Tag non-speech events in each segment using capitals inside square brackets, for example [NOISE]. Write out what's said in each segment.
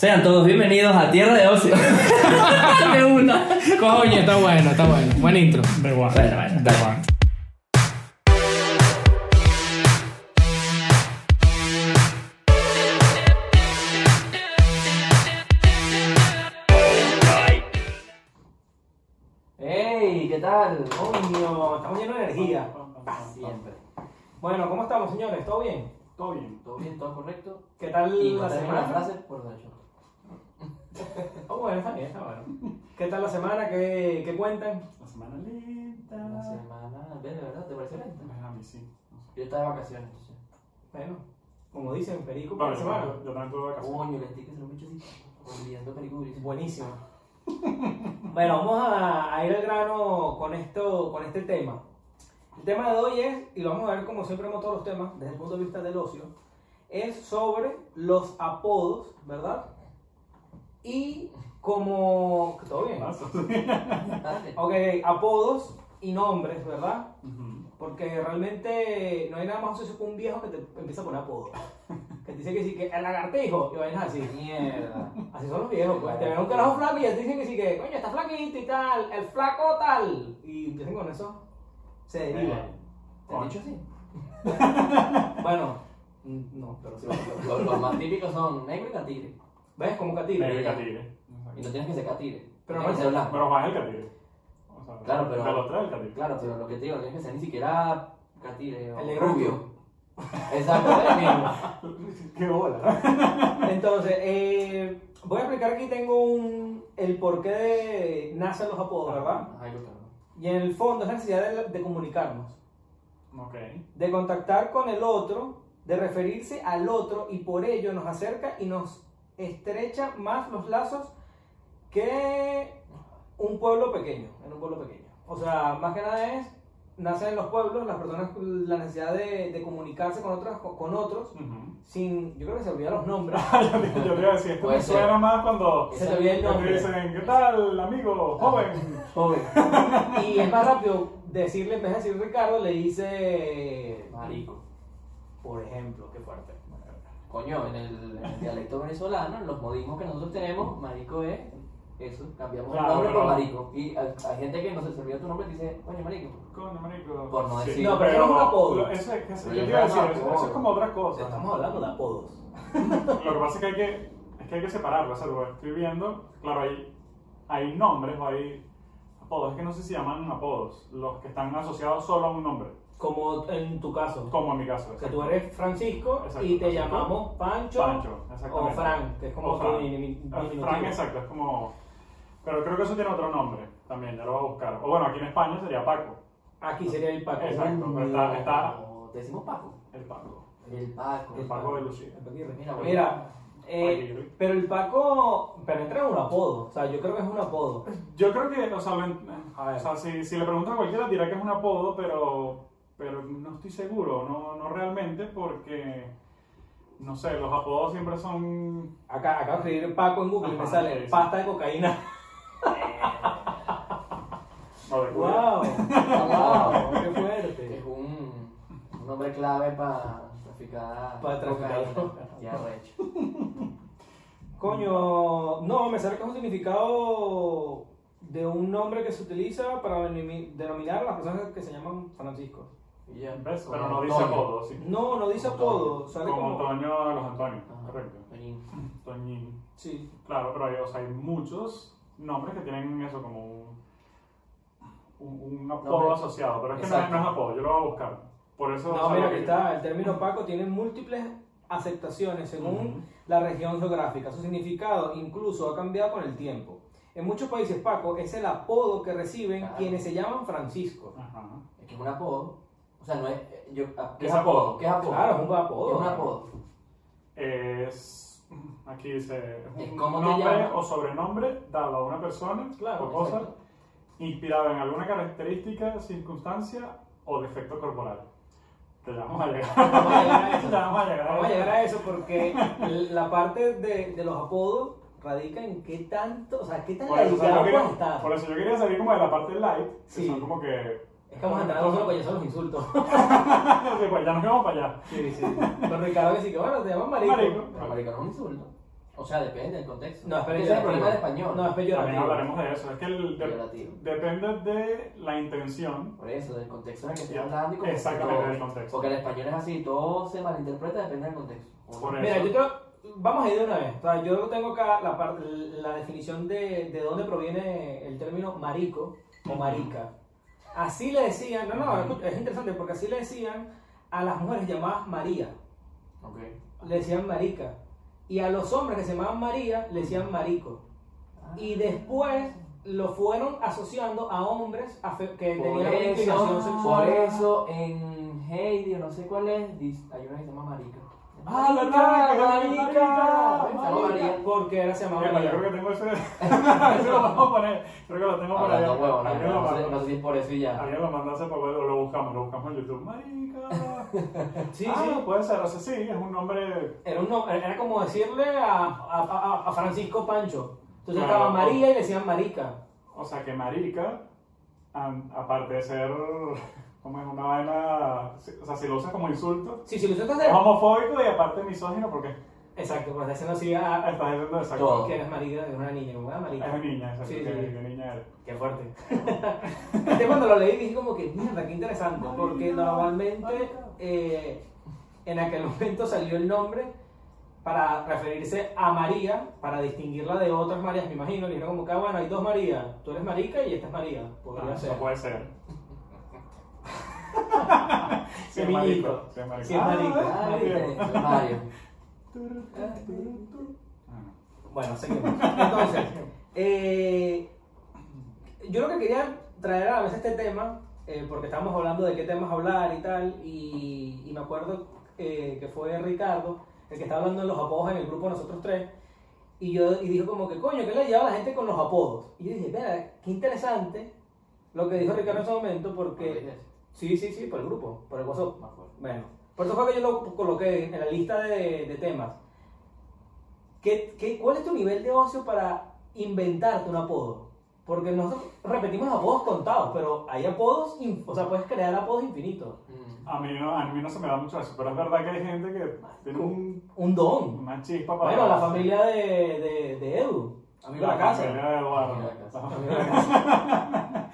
Sean todos bienvenidos a Tierra de Ocio. [LAUGHS] de una. Coño, está bueno, está bueno. Buen intro. Da igual. Bueno, bueno. Da igual. ¡Ey! ¿Qué tal? Coño, estamos llenos de energía. Siempre. Bueno, ¿cómo estamos, señores? ¿Todo bien? Todo bien. ¿Todo bien? ¿Todo correcto? ¿Qué tal Y la semana? frase, por derecho. [LAUGHS] Oh, bueno, está bien, está bueno. ¿Qué tal la semana? ¿Qué, qué cuentan? La semana lenta. La semana. ¿Ves, de verdad? ¿Te pareció lenta? Pues a mí sí. No sé. Yo estaba de vacaciones, entonces. Bueno, como dicen, perico Bueno, la yo, semana. yo, también tuve vacaciones. Coño, lentí que se lo he hecho así. Olvidando películas. Buenísimo. [LAUGHS] Bueno, vamos a, a ir al grano con, esto, con este tema. El tema de hoy es, y lo vamos a ver como siempre vemos todos los temas, desde el punto de vista del ocio, es sobre los apodos, ¿verdad? Y como... ¿Todo bien? [LAUGHS] Ok, apodos y nombres, ¿verdad? Ujú. Porque realmente no hay nada más ocioso que un viejo que te empieza a poner apodos. [LAUGHS] Que te dice que sí, que el lagartijo, y vainas así. Mierda. Así son los viejos, pues. Te ven un carajo flaco y te dicen que sí, que coño, está flaquito y tal, el flaco tal. Y empiezan con eso. Se deriva. ¿Te han dicho así? [LAUGHS] Bueno, mm, no, pero sí. Los, los más típicos son negro y catire. ¿Ves? Como catire. Y catire. Y no tienes que ser catire. Pero no- ser blanco. Pero Juan es el catire. O sea, Claro, pero- el catire. Claro, pero lo que te digo, no tienes que ser ni siquiera catire o El rubio. Exacto, es el mismo. [LAUGHS] Qué bola. Entonces, eh, voy a explicar aquí, tengo un, el porqué de nacen los apodos, ¿verdad? Lo claro. Y en el fondo es la necesidad de, de comunicarnos, Ok. de contactar con el otro, de referirse al otro y por ello nos acerca y nos estrecha más los lazos que un pueblo pequeño, en un pueblo pequeño. O sea, más que nada es, nacen en los pueblos las personas con la necesidad de, de comunicarse con, otras, con otros Ujú. sin, yo creo que se olvidan los nombres. [LAUGHS] yo, iba a decir, esto me suena más cuando Se te olvida el nombre. dicen, ¿qué tal, amigo, joven? Joven. Y es más rápido decirle, en vez de decir Ricardo, le dice Marico. Por ejemplo, qué fuerte. Coño, en el, en el dialecto venezolano, en los modismos que nosotros tenemos, marico es eso, cambiamos Claro, el nombre por marico. Y hay, hay gente que no se olvida tu nombre y dice, coño, marico. Coño, marico. Por no decir- No, pero es un apodo. Eso es, que- Pero yo ya te iba a es decir, un eso, apodo. eso es como otra cosa. Estamos hablando de apodos. [LAUGHS] Lo que pasa es que hay que, es que, hay que separarlo, o sea, lo que estoy viendo, claro, hay, hay nombres o hay apodos, es que no sé si llaman apodos, los que están asociados solo a un nombre, Como en tu caso. como en mi caso. Que tú eres Francisco Exacto, y te llamamos Pancho, Pancho, o. Fran, que es como Fran. diminu- Ah, diminutivo. Fran, exacto, es como... Pero creo que eso tiene otro nombre también, ya lo voy a buscar. O bueno, aquí en España sería Paco, Aquí sería el Paco. Exacto, pero está, está te decimos Paco. el Paco, El Paco. el Paco de Lucía. Mira. Mira, eh, pero el Paco, pero entra en un apodo. O sea, yo creo que es un apodo. Yo creo que, o sea, o sea, si, si le preguntan a cualquiera dirá que es un apodo, pero, pero no estoy seguro, no, no realmente, porque, no sé, los apodos siempre son... Acá, acabo de escribir Paco en Google y me Ajá, sale sí, sí. pasta de cocaína. no, de culo. ¡Wow! ¡Wow! ¡Qué Es fuerte! un, un nombre clave para traficar. Para traficar. Ya recho. Coño, no, me sale que es un significado de un nombre que se utiliza para denominar a las personas que se llaman Francisco. Y Pero no dice Antonio. apodo, sí. No, no dice apodo, sale Como como... Antonio de los Antonios, Ajá. correcto. Toñín. [LAUGHS] Toñín. Sí. Claro, pero hay, o sea, hay muchos nombres que tienen eso como un, un, un apodo Nombre. asociado, pero es que no es, Exacto. no es apodo, yo lo voy a buscar. Por eso... No, mira, aquí que- está, el término Paco tiene múltiples aceptaciones según Ujú. la región geográfica. Su significado incluso ha cambiado con el tiempo. En muchos países, Paco es el apodo que reciben Claro. quienes se llaman Francisco. Ajá. Es que es un apodo. O sea, no es. eh, Yo, ah, ¿Qué es apodo? ¿Qué es apodo? Claro, es un ¿Qué apodo. es un apodo? Es... Aquí dice... Es un cómo te nombre llamas. o sobrenombre dado a una persona Claro, o cosa exacto. inspirado en alguna característica, circunstancia o defecto corporal. Ya vamos a llegar. Vamos a llegar a [LAUGHS] eso. Vamos a llegar a Vamos a eso. llegar a eso porque la parte de, de los apodos radica en qué tanto, o sea, qué tan Por eso, o sea, quería, por eso yo quería salir como de la parte light, que Sí. son como que... Es que vamos a entrar nosotros porque ya son los insultos. [LAUGHS] Sí, pues ya nos vamos para allá. Sí, sí. Ricardo que sí que bueno, te llaman marico. Marico. Pero marico no es un insulto. O sea, depende del contexto. No, es Ese es el problema del peyorativo. español. No, es También peyorativo. hablaremos de eso. Es que el- de- Peyorativo. depende de la intención. Por eso, del contexto en el que estoy hablando y como exactamente, del contexto. Porque el español es así, todo se malinterpreta, depende del contexto. Por Mira, eso. yo te- vamos a ir de una vez. O sea, yo tengo acá la, parte, la definición de, de dónde proviene el término marico o marica. Así le decían, no, no, es interesante porque así le decían a las mujeres llamadas María, Ok. le decían marica. Y a los hombres que se llamaban María le decían marico. Y después lo fueron asociando a hombres que tenían una inclinación eso, sexual. por eso en Heidi, o no sé cuál es, hay una que se llama Marica. Ah, ¿verdad? Que era Marica, marica, Se llama María. Porque ahora se llamaba yo creo que tengo ese. [LAUGHS] ese lo vamos a poner. Creo que lo tengo por huevo, no, no, sé, mandó. no sé si es por eso y ya. Alguien lo mandó hace poco, lo buscamos, lo buscamos en YouTube. Marica. [LAUGHS] Sí, ah, sí. puede ser, o sea, sí, es un nombre. Era, un era como decirle a, a, a- a Francisco Pancho. Entonces Claro. estaba María y le decían Marica. O sea, que marica, aparte de ser. Como es una vaina. O sea, si lo usas como insulto, Sí, si lo usas es de... homofóbico y aparte misógino porque Exacto, pues haciendo así a, a- estás diciendo exacto. Todo. que eres marica, es una niña, una marica. Es niña, exacto. Sí, que, sí. que niña eres. Qué fuerte. [LAUGHS] este cuando lo leí dije como que, mierda, qué interesante, porque normalmente eh, en aquel [LAUGHS] momento salió el nombre para referirse a María, para distinguirla de otras Marías, me imagino. Le dijeron como que, ah, bueno, hay dos Marías, tú eres Marica y esta es María. Podría Ah, ser. Eso puede ser. [LAUGHS] Semillito. marico, sí, marico. Sí, es marico. [LAUGHS] Mario. Bueno, seguimos. Entonces, eh, yo lo que quería traer a la mesa este tema, eh, porque estábamos hablando de qué temas hablar y tal, y, y me acuerdo eh, que fue Ricardo el que estaba hablando de los apodos en el grupo de nosotros tres, y yo y dijo como que, coño, ¿qué le lleva a la gente con los apodos? Y yo dije, mira, qué interesante lo que dijo Ricardo en ese momento, porque... Sí, sí, sí, por el grupo, por el WhatsApp. Me acuerdo. Bueno, por eso fue que yo lo coloqué en la lista de, de temas. ¿Qué, qué, cuál es tu nivel de ocio para inventarte un apodo? Porque nosotros repetimos apodos contados, pero hay apodos, in- o sea, puedes crear apodos infinitos. Mm. A mí, no, a mí no se me da mucho eso, pero es verdad que hay gente que tiene un, Un don. una chispa para. Bueno, la familia de, de, de Edu, amigo de la casa. familia de Eduardo. Amigo de la casa. Amigo de la casa.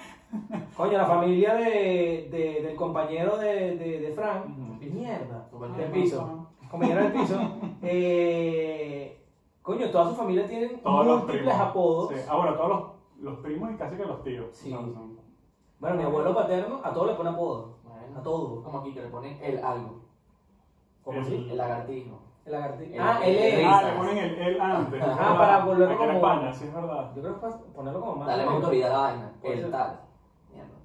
Coño, la familia de, de- del compañero de, de, de Frank. Mierda. Compañero Del de piso. Compañero del piso. [LAUGHS] Eh, coño, toda su familia tienen Todos los múltiples primos. apodos. Sí. Ah, bueno, todos los, los primos y casi que los tíos. Sí. O sea, son- Bueno, mi abuelo paterno a todos le pone apodo. Bueno, A todo. Como aquí que le ponen el algo. ¿Cómo El- así? El lagartijo. El lagartija. El- Ah, el- el- Ah, le ponen el, el antes. Ajá, para en como- España, sí, es verdad. Yo creo que es para ponerlo como más. Dale más autoridad a la vaina. El tal.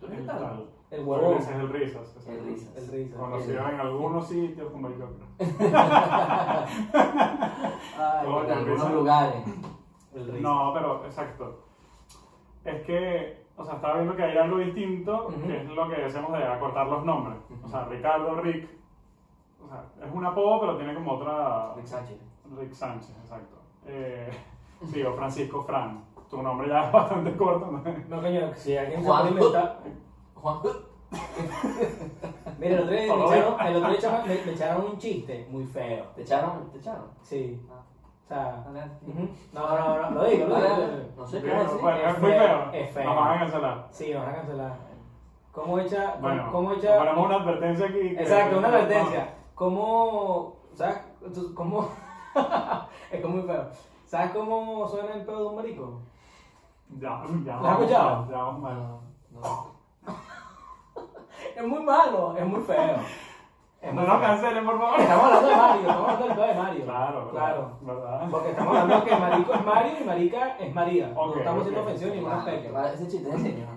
Mierda, ¿tú eres el huevón. Ese es el risas. El risas. El risa. Conocido en algunos sitios como el. [LAUGHS] Ay, Coño, En el algunos lugares. el risa. No, pero exacto. Es que, o sea, estaba viendo que hay algo distinto, que es lo que decimos de acortar los nombres. O sea, Ricardo, Rick. O sea, es un apodo, pero tiene como otra. Rick Sánchez. Rick Sánchez, exacto. Eh, [LAUGHS] sí, o Francisco Fran. Tu nombre ya [LAUGHS] es bastante corto. ¿no? No, coño, si alguien se Juan. puede inventar. Juan. Mira, el otro día me echaron, el otro día echaron- me, me echaron un chiste muy feo. ¿Te echaron? ¿Te echaron? Sí. Ah, O sea. ujú. No, no, no, lo digo, lo digo. No sé decir. bueno, Es es muy feo, feo. es feo. Nos van a cancelar. Sí, nos van a cancelar. ¿Cómo echa? cómo- Bueno, ¿Cómo echa? ponemos una advertencia aquí. que- Exacto, una advertencia. ¿Cómo. ¿Sabes? ¿Cómo.? [LAUGHS] es como muy feo. ¿Sabes cómo suena el pedo de un marico? Ya, [LAUGHS] ya. ¿Lo has escuchado? Ya vamos mal. No, no. Es muy malo, es muy feo. Es No muy nos feo. cancelen, por favor. Estamos hablando de Mario, estamos hablando del pedo de Mario. Claro, Claro. ¿Verdad? Porque estamos hablando que marico es Mario y marica es María. Ok, no estamos siendo ok. ofensivos en ningún Vale, aspecto. vale, Ese chiste es de señor.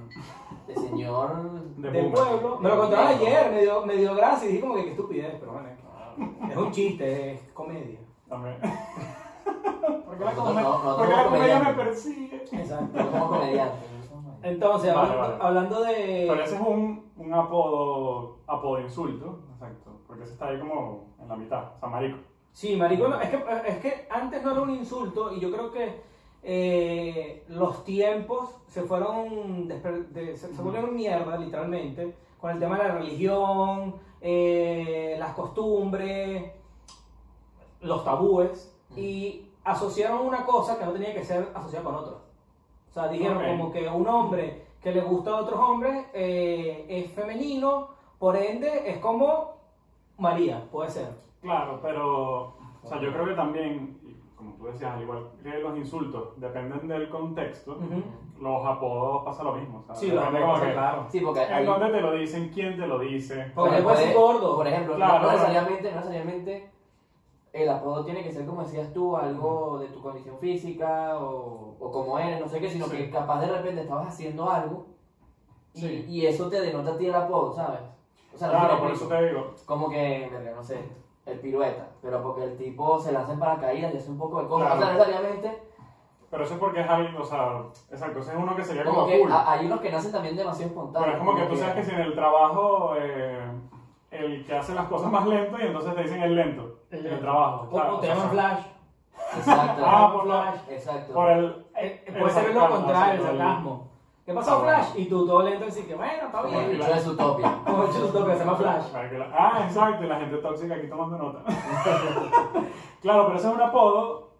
De señor. De Del pueblo. Me lo contaron ayer, me dio, me dio gracia y dije como que qué estupidez, pero bueno. Es un chiste, es comedia. También. [LAUGHS] ¿Por qué la No, comedia, no, no ¿por qué la somos comedia me persigue? Exacto. No no somos- Entonces, Vale, hablando, vale. hablando de. Pero ese es un, un apodo, apodo insulto, exacto, porque ese está ahí como en la mitad, o sea, marico. Sí, marico, no, es, que, es que antes no era un insulto y yo creo que eh, los tiempos se fueron, desper- de- se, se volvieron mierda, literalmente, con el tema de la religión, eh, las costumbres, los tabúes. Y asociaron una cosa que no tenía que ser asociada con otra. O sea, dijeron Ok. como que un hombre que le gusta a otros hombres eh, es femenino, por ende es como María, puede ser. Claro, pero o sea, yo creo que también, como tú decías, al igual que los insultos dependen del contexto, Ujú. los apodos pasa lo mismo. sea, Sí, depende lo como sí, que claro. Sí, porque en hay, dónde te lo dicen, quién te lo dice. Porque puede- puede ser gordo. Por ejemplo, Claro, no, no necesariamente, no necesariamente el apodo tiene que ser, como decías tú, algo de tu condición física o, o como eres, no sé qué, sino Sí. que capaz de repente estabas haciendo algo y, Sí. y eso te denota a ti el apodo, ¿sabes? O sea, Claro, por eso te digo. Como que, no sé, el pirueta, pero porque el tipo se lanza en paracaídas y hace un poco de cosas, Claro. o sea, necesariamente, Pero eso es porque es alguien, o sea, exacto, ese es uno que sería como, como que cool. hay unos que nacen también demasiado espontáneos. Pero es como que tú sabes que si en el trabajo eh, el que hace las cosas más lento y entonces te dicen el lento en el trabajo. Claro, te llaman Flash. Exacto, Ah, por la- Flash. exacto. Por el. Eh, el puede ser lo contrario, el sarcasmo. ¿Qué pasó, Ah, bueno. Flash? Y tú todo lento así que, bueno, está Como el bien. bicho de Zootopia. [LAUGHS] Como el que se llama Flash. Ah, exacto, y la gente tóxica aquí tomando nota. [LAUGHS] claro, pero ese es un apodo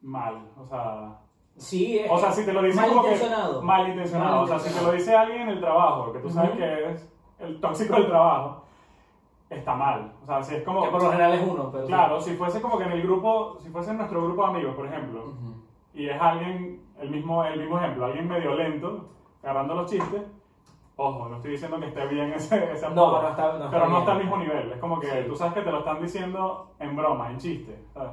mal, o sea. Sí, es O sea, si te lo dice como que malintencionado. malintencionado, o sea, si te lo dice alguien en el trabajo, que tú sabes que eres el tóxico del trabajo, está mal. O sea, si es como Que por lo general es uno, pero. Claro, si fuese como que en el grupo, si fuese en nuestro grupo de amigos, por ejemplo, y es alguien, el mismo, el mismo ejemplo, alguien medio lento, agarrando los chistes, ojo, no estoy diciendo que esté bien [LAUGHS] ese, ese No, apodo, no está- no está pero no bien. está al mismo nivel, es como que Sí. tú sabes que te lo están diciendo en broma, en chiste, ¿sabes?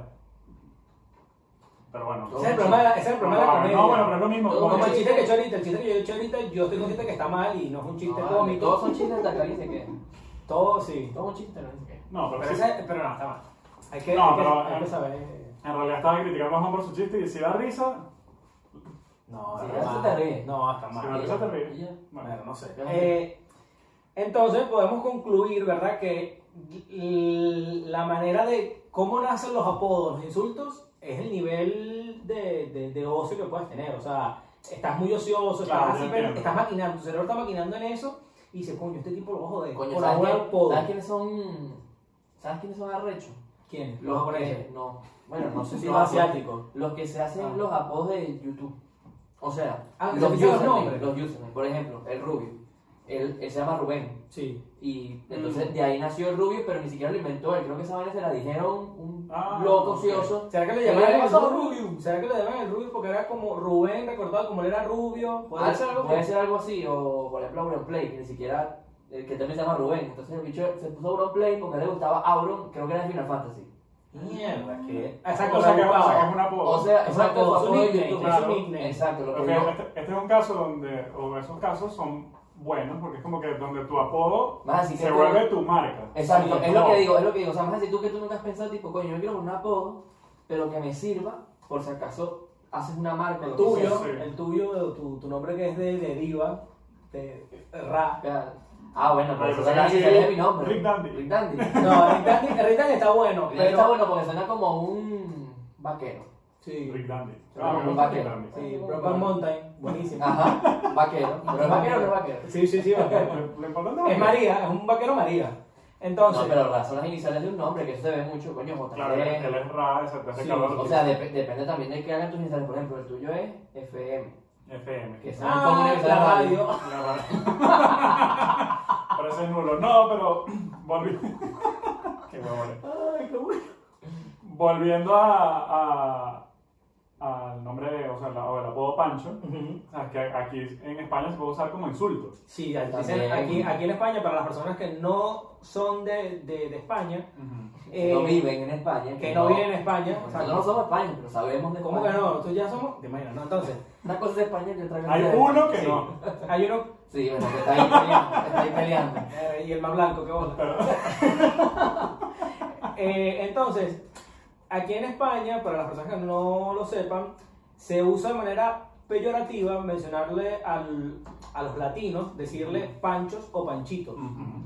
Pero bueno. Ese es el problema de la, ese es el problema de la No, comedia. no, bueno, pero es lo mismo. Todo como el que- chiste que he hecho ahorita, el chiste que yo he hecho ahorita, yo estoy consciente que está mal y no es un chiste cómico. Todos son chistes de acá, dice que. Todo sí. Todos son chistes, no. No, pero, Pero, sí- ese- pero no, está mal. Hay que, No, hay que, pero, hay que saber. en realidad estaba criticando a Juan por su chiste y si da risa, No, está eso mal. te ríe. No, está si mal. da risa te ríes. Bueno, no sé. Eh, entonces podemos concluir, ¿verdad? Que la manera de cómo nacen los apodos, los insultos, es el nivel de, de, de ocio que puedes tener. O sea, estás muy ocioso, Claro, estás, así, estás maquinando, tu cerebro está maquinando en eso y dice, coño, este tipo lo va a joder. Coño, por ¿sabes, ahora quién- apodo. ¿sabes quiénes son? ¿Sabes quiénes son arrechos? ¿Quién? Los japoneses. que. No. Bueno, no sé si Los los asiáticos. Los que se hacen Ah. los apodos de YouTube. O sea, Ah, los se piensan los username, nombres. los username. Por ejemplo, el Rubio. Él, él se llama Rubén. Sí. Y entonces Mm. de ahí nació el Rubio, pero ni siquiera lo inventó él. Creo que esa vaina se la dijeron un Ah, loco ocioso. ¿Será que le ¿Qué llamaban el Rubio? ¿Será que le llamaban el Rubio porque era como Rubén recordado como él era rubio? ¿Puede Ah, ser algo puede que- ser algo así, o por ejemplo Auronplay, que ni siquiera, el que también se llama Rubén. Entonces el bicho se puso Auronplay porque le gustaba Auron, creo que era de Final Fantasy. Mierda, que. o Exacto, sea, que, o sea, que es un apodo. O sea, exacto, es un nickname. Exacto, lo que yo- este, este es un caso donde, o esos casos son buenos, porque es como que donde tu apodo Más así que se tú- vuelve tu marca. Exacto, Sí, es lo como- que digo, es lo que digo. O sea, más así tú que tú nunca has pensado, tipo, coño, yo quiero un apodo, pero que me sirva, por si acaso haces una marca. El lo tuyo, Sí. el tuyo, tu, tu nombre que es de deriva, de Ra. Ah, bueno, pero eso suena así, es mi nombre. Rick Dandy. Rick Dandy. No, Rick Dandy, Rick Dandy está bueno, Pero pero. está bueno porque suena como un vaquero. Sí, Rick Dandy. Ah, me un Rick vaquero. Dandy. sí, Brokeback Mountain, buenísimo. Ajá, vaquero. [LAUGHS] Pero es vaquero o no es vaquero. Sí, sí, sí, vaquero. [LAUGHS] Lo, importante Es María, es un vaquero María. Entonces, No, pero Ra son las iniciales de un nombre, que eso se ve mucho, coño, JG. Claro, él él es Ra, ese te hace Sí, calor. O sea, dep- depende también de que hagan tus iniciales. Por ejemplo, el tuyo es FM, FM. que es Ah, como una emisora la radio. [LAUGHS] Pero ese es nulo. No, pero [CLEARS THROAT] volvi... Qué huevón. Ay, qué bueno. Volviendo a, a- al nombre, o sea, la- o el apodo Pancho, Ujú. o sea, que aquí en España se puede usar como insulto. Sí, dicen aquí, aquí en España, para las personas que no son de, de, de España, Que no eh, viven en España. que no viven en España, o sea, no somos España, pero sabemos de ¿cómo que España. no? Nosotros ya somos, te imaginas, ¿no? Entonces, Una cosa es de España y otra Hay de- uno que Sí. no. hay uno, Sí, bueno, que está ahí peleando. Está ahí peleando. [LAUGHS] eh, y el más blanco, qué onda. [LAUGHS] Eh, entonces, aquí en España, para las personas que no lo sepan, se usa de manera peyorativa mencionarle al- a los latinos, decirle panchos o panchitos. Ujú.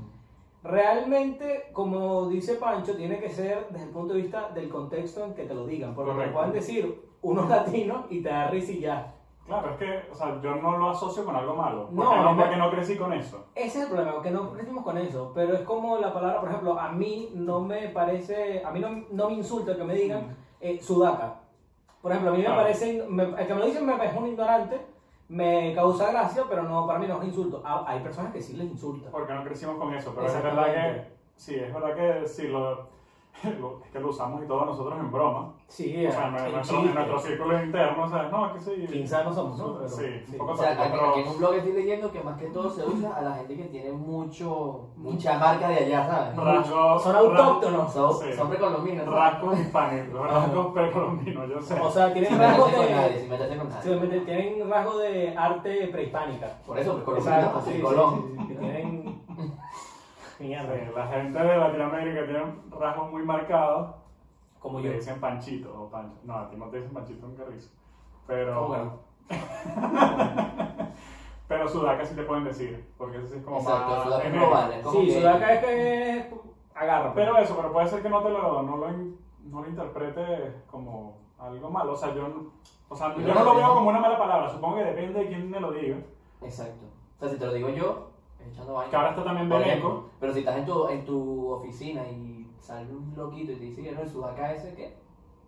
Realmente, como dice Pancho, tiene que ser desde el punto de vista del contexto en que te lo digan, porque te pueden decir unos latinos y te da risa y ya. Claro, es que, o sea, yo no lo asocio con algo malo. No, Porque no, no. porque no crecí con eso. Ese es el problema, que no crecimos con eso, pero es como la palabra, por ejemplo, a mí no me parece, a mí no, no me insulta que me digan, Eh, Sudaca. Por ejemplo, a mí me Claro. parece, me- el que me lo dice me es un ignorante, me causa gracia, pero no, para mí no es insulto. Ah, hay personas que sí les insulta. Porque no crecimos con eso, pero es verdad que, sí, es verdad que sí, lo, lo- [LAUGHS] es que lo usamos y todos nosotros en broma. Sí, O sea, en, nuestro, chiste. en nuestro círculo interno, o sea, no, es que sí. 15 años somos, ¿no? Pero- sí, sí. un poco O sea, aquí, pero- aquí en un blog estoy leyendo que más que todo se usa a la gente que tiene mucho, mucha marca de allá, ¿sabes? rasgos- Son autóctonos. Son, Sí. son precolombinos. Rasgos hispánicos, rasgos precolombinos, yo sé. O sea, tienen Sin rasgos nadie, de. sin meterse con nadie. tienen rasgos de arte prehispánica. Por eso, precolombinos, sí, Mierda. Sí, la gente de Latinoamérica tiene rasgos muy marcados. Como yo. dicen panchito o pancho. No, a ti no te dicen panchito, nunca risa. Pero. ¿Cómo que no? [LAUGHS] Pero sudaca sí te pueden decir, porque eso sí es como Exacto, más. Sudaca es global, es Sí, que- Sudaca es que agarra. pues. Pero eso, pero puede ser que no te lo, no lo, no lo interprete como algo malo. O sea, yo, no- o sea, yo no lo veo como una mala palabra. Supongo que depende de quién me lo diga. Exacto. O sea, si te lo digo yo, echando. Que ahora está también Beneco. Pero si estás en tu, en tu oficina y sale un loquito y te dice que no, el sudaca ese, ¿qué?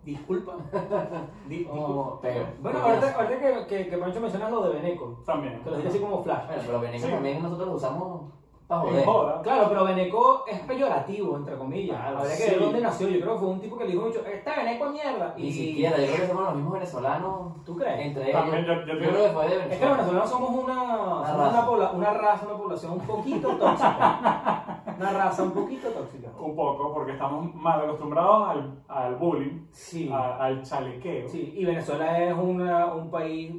Disculpa. [LAUGHS] Di- disculpa. Oh, pero. Bueno, ahorita, ahorita que, que, que Pancho menciona lo de Beneco, También. que lo dice así como flash. Bueno, pero veneco Sí. también nosotros lo usamos para En joder. joda. Claro, pero Beneco es peyorativo, entre comillas. Claro, Habría que sí. ver dónde nació. Yo creo que fue un tipo que le dijo mucho, este Beneco es mierda. Ni siquiera, yo creo que somos los mismos venezolanos ¿Tú crees? entre También ellos. yo- yo yo tengo- creo que fue de Es que los Venezuela. venezolanos somos una, Una somos raza. una, pobla- una raza, una población un poquito tóxica. una raza un poquito tóxica. Un poco, porque estamos mal acostumbrados al, al bullying, Sí. a- al chalequeo. Sí, y Venezuela es una, un país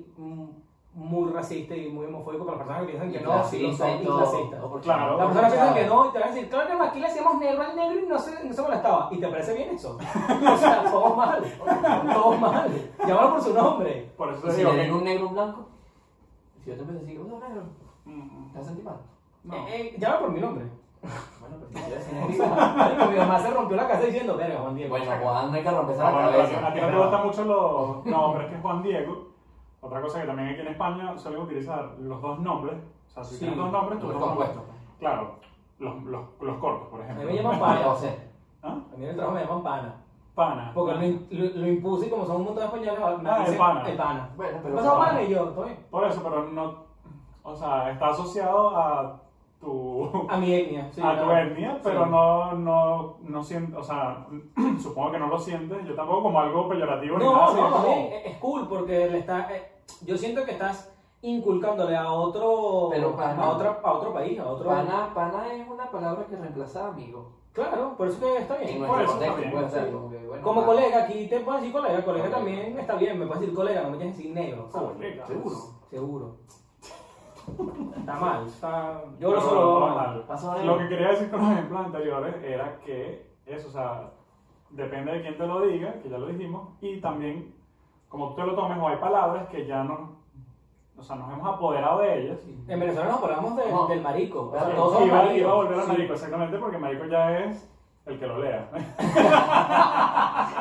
muy racista y muy homofóbico para las personas que piensan que no, sí, lo son y Claro. Las personas piensan que no y te van a decir, claro que no, aquí le hacíamos negro al negro y no se, no se molestaba. ¿Y te parece bien eso? [LAUGHS] o sea, todo mal, todo mal. Llámalo por su nombre. Por eso si digo le que- un negro un blanco, si yo te empiezo a decir, "Oh, negro, Mm, ¿te vas a sentir mal? No. Eh, eh, llámalo por mi nombre. Bueno, pero si quieres negro. [LAUGHS] marico, mi mamá se rompió la casa diciendo, verga, Juan Diego. Bueno, Juan, no hay que romperse No, la bueno, pero a ti- cabeza. a ti no te gustan mucho los nombres, que es Juan Diego. Otra cosa que también aquí en España suelen utilizar los dos nombres. O sea, si Sí, tienes dos nombres, tus Los dos nombres. compuestos. Claro, los, los, los cortos, por A ejemplo. mí me llaman pana. José. ¿Ah? A mí en el trabajo me llaman pana. Pana. Porque lo, lo, lo impuse y como son un montón de españoles, me Ah, el pana. El pana. Bueno, ¿Qué pero. pasó, pana? Y yo, ¿todo bien? Por eso, pero no. O sea, está asociado a tu. A mi etnia. sí, [LAUGHS] a tu etnia, pero Sí. no, no, no siento, o sea, [CLEARS THROAT] supongo que no lo sientes, yo tampoco como algo peyorativo ni No, nada, no, como- bien, es cool porque le está, eh, yo siento que estás inculcándole a otro, Pero pana. a, otra, a otro país, a otro... Pana, pana es una palabra que reemplaza a amigo. Claro, por eso que está En bien. Por eso contexto, también, puede ser como que, bueno. Como colega, aquí te puedes decir colega, colega Colega. también está bien, me puedes decir colega, no me tienes que decir negro, ¿sabes? Colega. Seguro. Seguro. [LAUGHS] Está mal, está... Yo lo Pero solo no mal. mal. Lo que quería decir con los ejemplos anteriores era que eso, o sea, depende de quién te lo diga, que ya lo dijimos, y también como tú te lo tomes, o hay palabras que ya no, o sea, nos hemos apoderado de ellas. En Venezuela nos hablamos de- No. del marico, o sea, Sí, todos somos iba, maricos. iba a volver a Sí. marico, exactamente, porque marico ya es el que lo lea.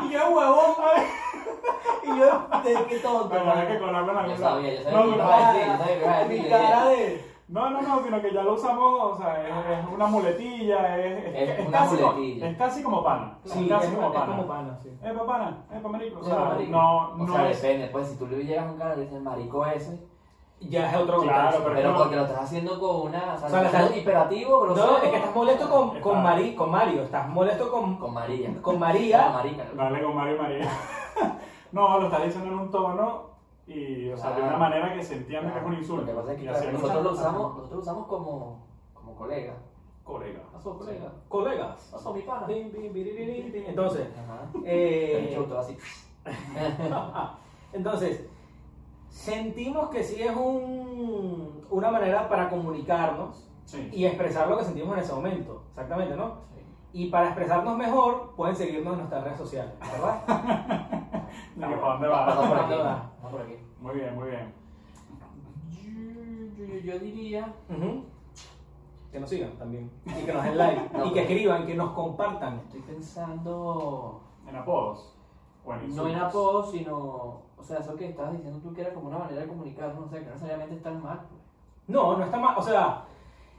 Y yo, huevón, [LAUGHS] y yo, de qué tonto. Pero que colarlo en Yo algún sabía, yo sabía No, que no, ibas a decir, yo cara. No, no, no, sino que ya lo usamos, o sea, es, es una muletilla, es, Es una casi, como- muletilla. es casi como pana. Sí, es casi es, como es pana. como pana, sí. Es pa' pana, es pa' marico. O sea, marico. no, O no sea, es. depende, pues si tú le llegas a un canal y dices marico ese, Ya es otro Claro, contexto. pero- pero no. porque lo estás haciendo con una. O sea, O sea, le estás hiperativo, grosero. No, es que estás molesto con, con, Está. Mari, con Mario, estás molesto con, Con María. con Con María. marica. ¿no? Dale con Mario y María. [LAUGHS] no, lo estás diciendo en un tono y, o sea, de una Claro. manera que se entiende que es un insulto. Lo que pasa es que claro, nosotros, lo usamos, nosotros usamos como, como colega. Colega. Pasó, colega. Colegas. Pasó, mi pana. Tin, piriririn, tin. Entonces, Ajá. eh, El todo así. [LAUGHS] entonces, sentimos que sí es un, una manera para comunicarnos Sí. y expresar lo que sentimos en ese momento. Exactamente, ¿no? Sí. Y para expresarnos mejor, pueden seguirnos en nuestras redes sociales, ¿verdad? [LAUGHS] ¿Y que ¿Para dónde va? por aquí. ¿Dónde va? Pasó por aquí. Muy bien, muy bien. Yo, yo- yo diría. Ujú. Que nos sigan también. Y que nos den like. [LAUGHS] No, y que escriban, que nos compartan. Estoy pensando. ¿En apodos? ¿O en No en apodos, sino. O sea, eso que estabas diciendo tú que era como una manera de comunicarnos, o sea, que no necesariamente está mal. pues. No, no está mal. O sea,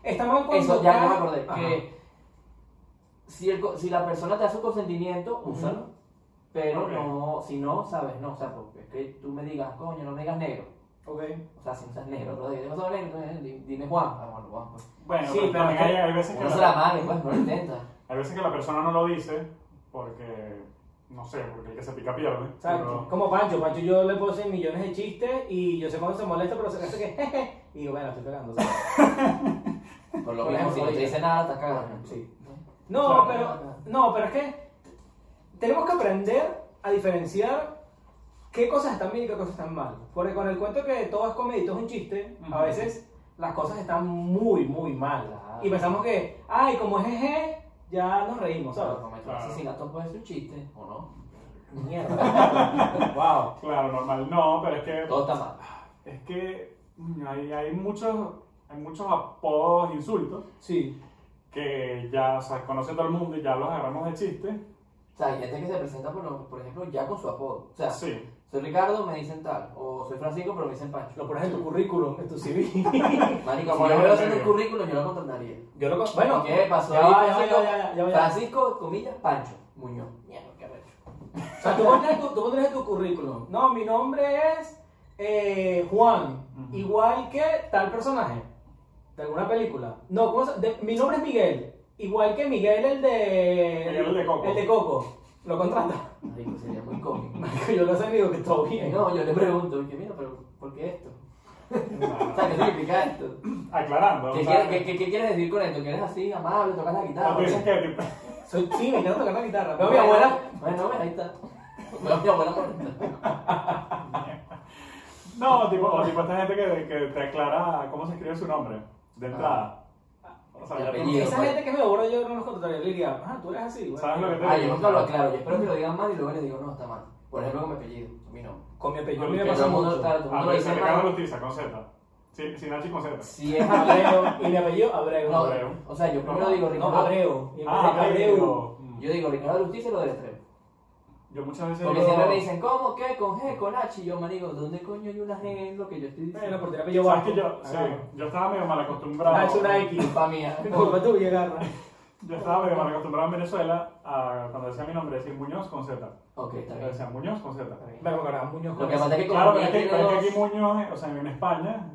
está mal cuando. Eso, ya, me acordé. Ajá. Que si, el, si la persona te da su consentimiento, úsalo. Pero no, si no, sabes, no, o sea, porque es que tú me digas, coño, no me digas negro. Ok. O sea, si no seas negro, bro, ¿qué pasó negro? Dime Juan. Ah, bueno, Juan, pues. Bueno, Sí, pero pero hay, veces que No la- se la pues, no lo intenta. Hay veces que la persona no lo dice porque, no sé, porque el que se pica pierde. Pero- Como Pancho, Pancho yo le puedo hacer millones de chistes y yo sé cuando se molesta, pero se hace que [LAUGHS] jeje. Y digo, bueno, estoy pegando. ¿sabes? [LAUGHS] Por lo mismo, si no te dice nada, estás cagando. Sí. No, pero, no, pero es que tenemos que aprender a diferenciar qué cosas están bien y qué cosas están mal. Porque con el cuento que todo es comedia y todo es un chiste, a Ujú. veces las cosas están muy, muy mal. Claro. Y pensamos que, ay, como es jeje, ya nos reímos, Claro, ¿sabes? cometer Claro. asesinato puede ser un chiste, ¿o no? Mierda. [LAUGHS] wow. Claro, normal. No, pero es que, Todo está mal. es que mm, hay, hay, muchos, hay muchos apodos, insultos, Sí. que ya, o sea, conoce todo el mundo y ya los agarramos de chiste. O sea, hay gente que se presenta, por, lo- por ejemplo, ya con su apodo. O sea, Sí. soy Ricardo, me dicen tal. O soy Francisco, pero me dicen Pancho. Lo pones en tu currículum, en tu CV. [LAUGHS] Marico, Como si yo en veo el haciendo medio. currículum, yo lo contrataría. Yo lo Bueno, ¿Qué pasó ya va, Francisco? ya. Francisco, comillas, Pancho. Muñoz. Mierda, qué arrecho. O sea, tú pondrías, tu, tú pondrías en tu currículum. No, mi nombre es eh, Juan, igual que tal personaje de alguna película. No, ¿cómo se- de- mi nombre es Miguel, igual que Miguel el de. Miguel el de Coco. El de Coco. Lo contrata. Marico, sería muy cómico. Yo lo sé, digo que todo bien. No, yo le pregunto, que mira, pero ¿por qué esto? [LAUGHS] O sea, ¿qué significa esto? Aclarando. ¿Qué, o sea, quieres, qué, qué- qué quieres decir con esto? ¿Que eres así, amable, tocas la guitarra? no, dices que Soy, sí, me encanta tocar la guitarra. Veo a mi abuela. Bueno, bueno, ahí está. Veo a mi abuela. No, tipo, o tipo esta gente que, que te aclara cómo se escribe su nombre de entrada. O sea, apellido. Esa gente que me aburre yo no nos contrataría. Le diría, ah, tú eres así. bueno. ¿Sabes lo que te Ah, yo nunca lo aclaro. Yo espero que lo digan mal y luego les digo, no, está mal. Por ejemplo, con mi apellido. A mí no. Con mi apellido Ah, me que pasa mucho. el Ah, lo dice se Ricardo mal. Lutiza con Z. Sí, sin H y con Z. Si es Abreu. Y mi apellido, Abreu. No, Abreu. o sea, yo primero digo No, Ricardo. Abreu. Y en vez Ah, de Abreu. Yo digo Ricardo Justicia y lo deletreo. Yo muchas veces Porque digo- siempre me dicen, ¿cómo? ¿Qué? ¿Con G? ¿Con H? Y yo me digo, ¿dónde coño hay una G en lo que yo estoy Bueno, diciendo? por tener apellido ¿Sabes bajo. que yo, sí, yo estaba medio mal acostumbrado. Nacho Nike. Culpa mía. [LAUGHS] Culpa tuya, garra. Yo estaba medio mal acostumbrado en Venezuela a cuando decía mi nombre decir Muñoz con Z. Ok, está Yo bien. decía Muñoz con Z. Me acuerdo, Muñoz Lo con que eso. pasa es que Claro, pero es que, pero es aquí Muñoz, eh, o sea, en España, ah,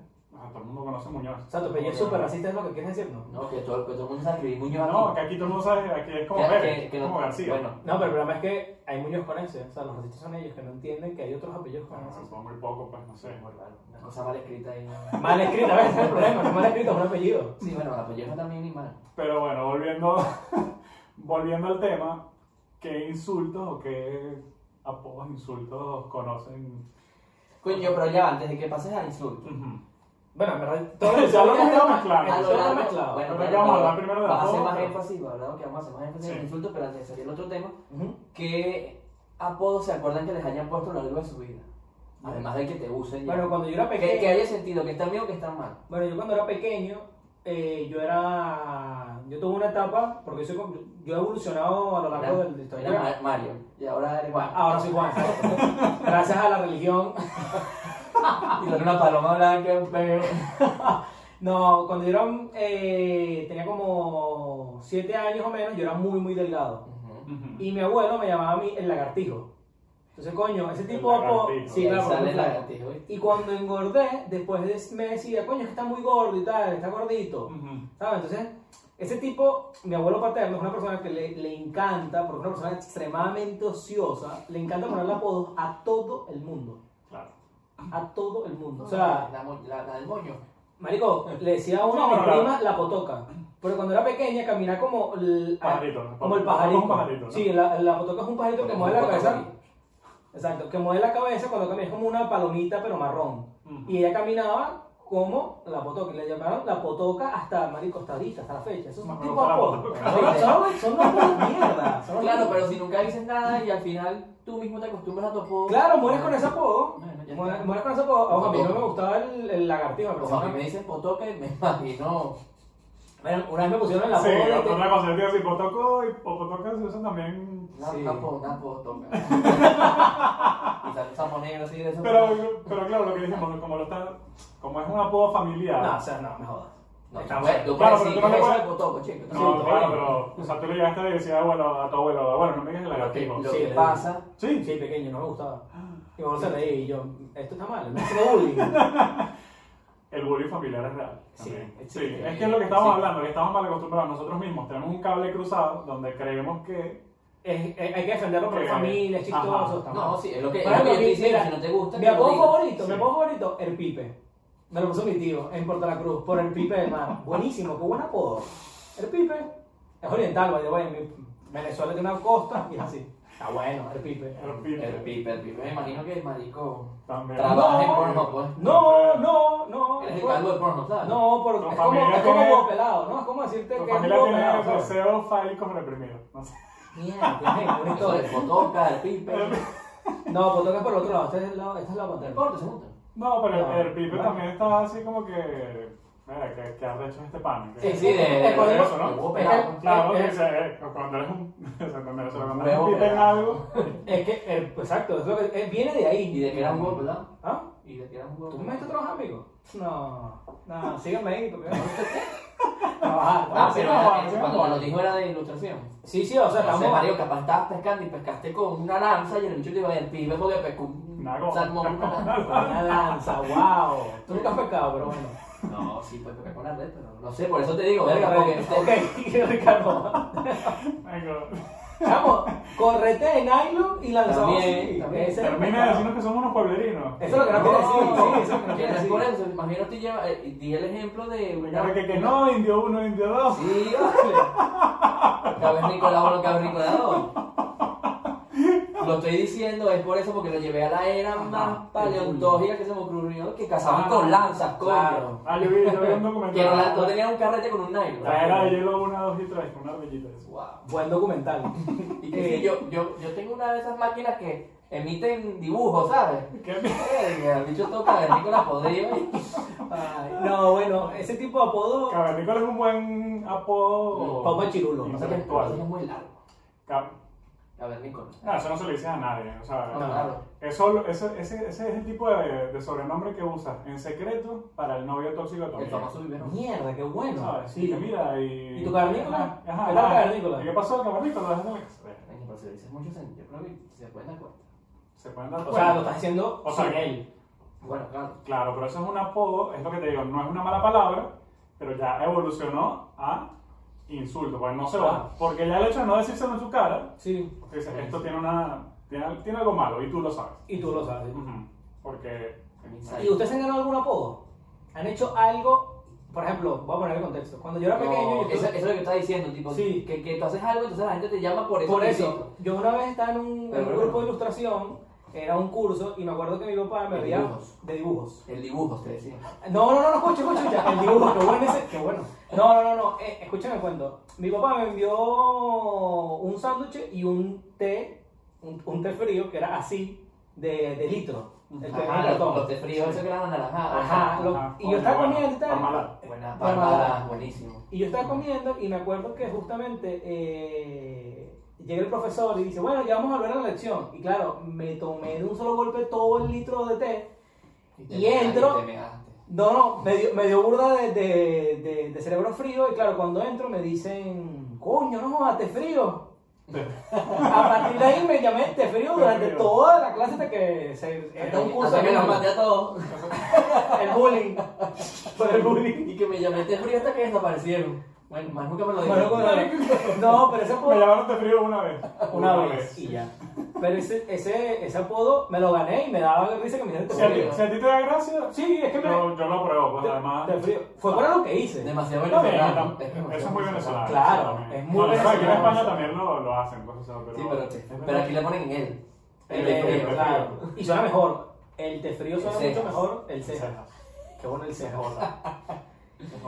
todo el mundo conoce Muñoz. O sea, tu apellido es súper racista, es lo que quieres decir, ¿no? No, que todo, que todo el mundo sabe escribir Muñoz aquí. No, que aquí todo el mundo sabe, aquí es como Que- Pérez, que- que como no- García. Bueno, No, pero el problema es que hay Muñoz con ese. O sea, los racistas son ellos que no entienden que hay otros apellidos con Bueno, ese. son muy poco, pues no sé. muy raro. Una cosa mal escrita ahí. [LAUGHS] Mal escrito, ¿ves? Ese es el problema. No mal escrito, es un apellido. Sí, bueno, el apellido bien ni mal. Pero bueno, volviendo, [LAUGHS] volviendo al tema, ¿qué insultos o qué apodos insultos conocen? Coño, pero ya, antes de que pases al insulto. Bueno, en verdad, [LAUGHS] todo Ya lo hemos quedado mezclando. A lo largo- mezclado. Bueno, Pero vamos a hablar primero de vas a hacer más énfasis, ¿verdad? Que vamos a hacer más énfasis en el insulto, pero antes de salir el otro tema. ¿qué apodos se acuerdan que les hayan puesto a lo largo de su vida? Además de que te usen. ya. Bueno, cuando yo era que, pequeño. que haya sentido que están bien o que están mal. Bueno, yo cuando era pequeño, eh, yo era. Yo tuve una etapa, porque soy, yo he evolucionado a lo largo Era- del de era historia. Ma- Mario. Y ahora eres Juan. ahora soy Juan. [LAUGHS] Gracias a la religión. [LAUGHS] Y con una paloma blanca, un. [LAUGHS] No, cuando yo era, eh, tenía como 7 años o menos, yo era muy, muy delgado. Y mi abuelo me llamaba a mí el lagartijo. Entonces, coño, ese tipo de El apodo. lagartijo. Sí, claro, sale. Y cuando engordé, después de, me decía, coño, es que está muy gordo y tal, está gordito. Ujú. ¿Sabes? Entonces, ese tipo, mi abuelo paterno, es una persona que le, le encanta, porque es una persona extremadamente ociosa, le encanta ponerle apodos a todo el mundo. A todo el mundo. O sea, la, mo- la, la del moño. marico, le decía a una a mi No, no, no. prima la potoca. Porque cuando era pequeña caminaba como el, Pajarito. como el Como pajarito. un pajarito, ¿no? Sí, la, la potoca es un pajarito que mueve la cabeza. Exacto, que mueve la cabeza cuando camina. Es como una palomita, pero marrón. Y ella caminaba como la potoca. Le llamaron la potoca hasta, marico, hasta ahorita, hasta la fecha. Esos son Me tipos gusta la apodos. potoca. Son, de mierda. son Claro, pero si nunca dices nada y al final tú mismo te acostumbras a tu apodo. Claro, mueres con ese apodo. Mueres, con ese apodo. Ojo, a mí no me gustaba el, el lagartijo. mí una- me dicen potoca y me [LAUGHS] imagino. Bueno, una vez me pusieron el Sí, apodo de... otra cosa, es decir, Potoco y Potoca se usan también. Una, Sí. una, una potoca. Un así de eso. Pero, pero claro, lo que dijimos, como, lo está, como es un apodo familiar, No, o sea, no, me jodas. No, Está bueno, tú Claro, pero tú no le eso puedes- es potoco, chico. No, Sí, claro, pero, o sea, tú le llegaste a decir abuelo, a tu abuelo, abuelo, no me digas el lagartijo. Lo Sí, que le pasa, Sí, Sí, pequeño, no me gustaba. Y vos se reí y yo, esto está mal, me hace bullying. [LAUGHS] el bullying familiar es real. Sí, sí, es que es lo que estamos hablando, que estamos mal acostumbrados nosotros mismos. Tenemos un cable cruzado donde creemos que. Es- es- hay que defenderlo por familia, es chistoso. No, sí, es lo que, es lo que mira, si no te gusta, Mi apodo favorito, mi apodo favorito, el Pipe. Me lo puso mi tío en Puerto La Cruz, por el Pipe de mar. [LAUGHS] Buenísimo, qué buen apodo. El Pipe es oriental, by the way. mi- Venezuela tiene una costa y es así. Está bueno, el Pipe. El pipe. El pipe, el pipe. Me imagino que el marico También. trabaja en No. porno, pues. No, no, no. Eres el calvo de porno, ¿sabes? No, porque Tu es como, familia es como tiene- pelado, ¿no? Es como decirte Tu que es familia huevo tiene pelado. ¿sabes? deseo file como reprimido. No sé. Mierda, de historia. potoca, el pipe. No, pues toca por el otro lado. Este es el lado, esta es la No paterna. importa, se juntan. No, pero No. el pipe también está así como que. Mira, que, que arrecho es este pan. Sí, sí, de, Es de eso, ¿no? de huevo Es pelado. que- Claro, que dice, eh, cuando eres un. [LAUGHS] o sea, cuando eres, cuando eres Huevo un pipe en pelado. algo. Es que, eh, exacto, es lo que, eh, viene de ahí. ¿Y de qué era un huevo pelado? ¿Ah? ¿Y de qué era un huevo ¿Tú me pelado? metes a trabajar, amigo? No, no, síganme ahí porque Ah, sí, pero era- cuando lo dijo era de ilustración. Sí, sí, o sea, estamos. Mario, capaz estabas pescando y pescaste con una lanza y el bicho te iba a decir, pibe porque pescó un salmón. con una lanza. Wow. Tú nunca has pescado, pero bueno. No, sí, pues pescar con la red, pero no sé, por eso te digo, verga, porque Ok, [LAUGHS] Ricardo. Vamos, correte de nylon y lanzamos. También, así. también. Ese es el Termina de pescado. decirnos que somos unos pueblerinos. Eso es lo que no quiere decir, sí, eso es lo que no quiere no decir. por eso, imagino te lleva, eh, di el ejemplo de una... Que, no, indio uno, indio dos. Sí, vale. Cavernícola 1, cavernícola 2. Lo estoy diciendo es por eso, porque lo llevé a la era más paleontológica que se me ocurrió, que cazaban Ah, con lanzas, coño. claro. Ah, yo vi, yo vi un [LAUGHS] Que no, documental. la- no tenían un carrete con un nylon. La era de hielo 1, 2 y 3, con una ardillita. Wow. Buen documental. [LAUGHS] Y que [LAUGHS] sí, yo, yo, yo tengo una de esas máquinas que emiten dibujos, ¿sabes? ¿Qué? Verga, El bicho toca cavernícola podrido. no, bueno, ese tipo de apodo. Cavernícola es un buen apodo. Papa Chirulo. Que que es muy largo. Ca- Cavernícola. No, eso no se lo dices a nadie. O sea, No, claro. eso, ese, ese, ese es el tipo de, de sobrenombre que usas en secreto para el novio tóxico de tu El famoso vivero. Mierda, qué bueno. ¿Sabes? Sí, que mira y... ¿Y tu cavernícola? Ajá, ajá, ¿Qué tal ajá. cavernícola? ¿Y qué pasó cavernícola? Déjame la casa. Pero si le dices mucho sentido, yo creo que se pueden dar cuenta. Se pueden dar O cuenta. sea, lo estás haciendo O sea, sin él. Bueno, claro. Claro, pero eso es un apodo, es lo que te digo, no es una mala palabra, pero ya evolucionó a insulto, pues no se va. Claro. Porque ya el hecho de no decírselo en su cara, Sí. te esto tiene una tiene, tiene algo malo y tú lo sabes. Y tú lo sabes. Ujú. Porque El ¿Y ustedes han ganado algún apodo? ¿Han hecho algo? Por ejemplo, voy a poner el contexto. Cuando yo era No, pequeño, yo eso, tuve- eso es lo que está diciendo, tipo, Sí. que, que tú haces algo, entonces la gente te llama por eso. Por eso, yo una vez estaba en un, en un grupo de ilustración, era un curso, y me acuerdo que mi papá me había... dibujos. De dibujos. El dibujo, te decía. No, no, no, no, escucha, escucha, escucha. El dibujo, qué bueno ese, qué bueno. No, no, no, no, eh, escúchame el cuento. Mi papá me envió un sándwich y un té, un, un té frío, que era así, de, de litro. El Ajá, los, los de frío, eso que eran anaranjados. Ajá, lo- Ajá, y yo estaba bueno, comiendo y tal. parmalat. Buena, buenísimo. Y yo estaba comiendo y me acuerdo que justamente eh, llega el profesor y dice, bueno, ya vamos a volver a la lección. Y claro, me tomé de un solo golpe todo el litro de té. te Y measte, entro- te. No, no, me dio, me dio burda de, de, de- de cerebro frío y claro, cuando entro me dicen, coño, no jodas, té frío. [LAUGHS] A partir de ahí me llamé té frío durante frío. toda la clase hasta que se, era un curso Hasta que los maté a todos. [LAUGHS] el bullying. [LAUGHS] Por el bullying. Y que me llamé de frío hasta que desaparecieron. Bueno, más nunca me lo bueno, no, pero ese me apodo, llamaron de frío una vez. una vez y ya. Pero ese, ese, ese apodo me lo gané y me daba risa que me té Si frío. si a ti te da gracia, Sí, es que me... yo, yo lo apruebo, pues además. té frío. Fue por algo que hice. Demasiado venezolano. Es que eso es muy venezolano. Claro, es muy Bueno, Aquí en venezolano. España también lo, lo hacen, pues, o sea, pero... Sí, pero, pero aquí le ponen en él. El té frío, claro. Y suena mejor. El té frío suena mucho mejor. El Sí. cejas. Qué bueno el cejas.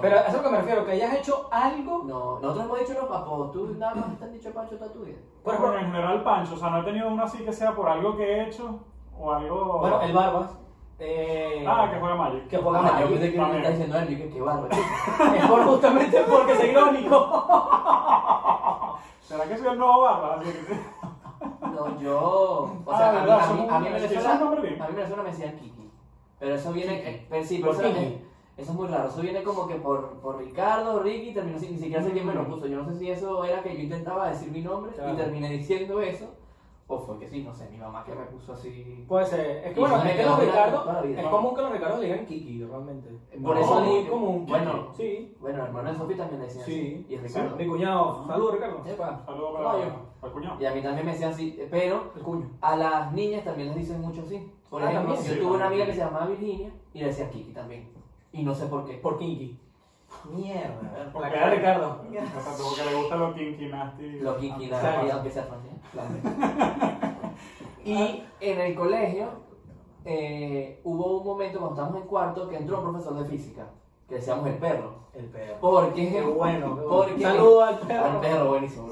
Pero a eso es lo que me refiero, que hayas hecho algo. No, nosotros hemos dicho los apodos. Tú nada más te han dicho Pancho toda tu vida. Por Bueno, ejemplo, en general, Pancho, o sea, no he tenido uno así que sea por algo que he hecho o algo... bueno, el Barbas. eh, Ah, que juega Magic. que juega Ah, yo Magic. pensé que me está diciendo él, yo que qué bárbaro. chico. [LAUGHS] Es por justamente porque es irónico. [LAUGHS] ¿Será que soy el nuevo Barba? Así que sí. No, yo. O Ah, sea, a mí, a mí, a mí Venezuela. A mí Venezuela me decían Kiki. Pero eso viene. Kiki. eh, pero sí, ¿Por pero eso Eso es muy raro, eso viene como que por, por Ricardo, Ricky, terminó sin ni siquiera sé quién me lo puso. Yo no sé si eso era que yo intentaba decir mi nombre Claro. y terminé diciendo eso, o fue que sí, no sé, mi mamá que me puso así. Puede ser. Es que Y bueno, es que los Ricardo, vida. es común que los Ricardo le digan Kiki, realmente. Por No, eso es muy común. bueno, Sí. bueno, el hermano de Sofi también le decía Sí. así, y Ricardo. Mi cuñado. Saludos, Ricardo. Saludos para, para el cuñado. Y a mí también me decían así, pero El cuño. a las niñas también les dicen mucho así. Por Ah, ejemplo, también. yo Sí, tuve una amiga que se llamaba Virginia y le decía Kiki también. Y no sé por qué. Por Kinky. Mierda. Porque La cara de Ricardo. [LAUGHS] O sea, Porque le gusta lo kinky nasty. Los Kiki, Ah, nada, Claro. y aunque sea francés. [LAUGHS] [LAUGHS] Y en el colegio eh, hubo un momento cuando estábamos en cuarto que entró un profesor de física, que decíamos el perro. El perro. Porque, Qué bueno. qué bueno. porque Saludos al perro. al perro, buenísimo.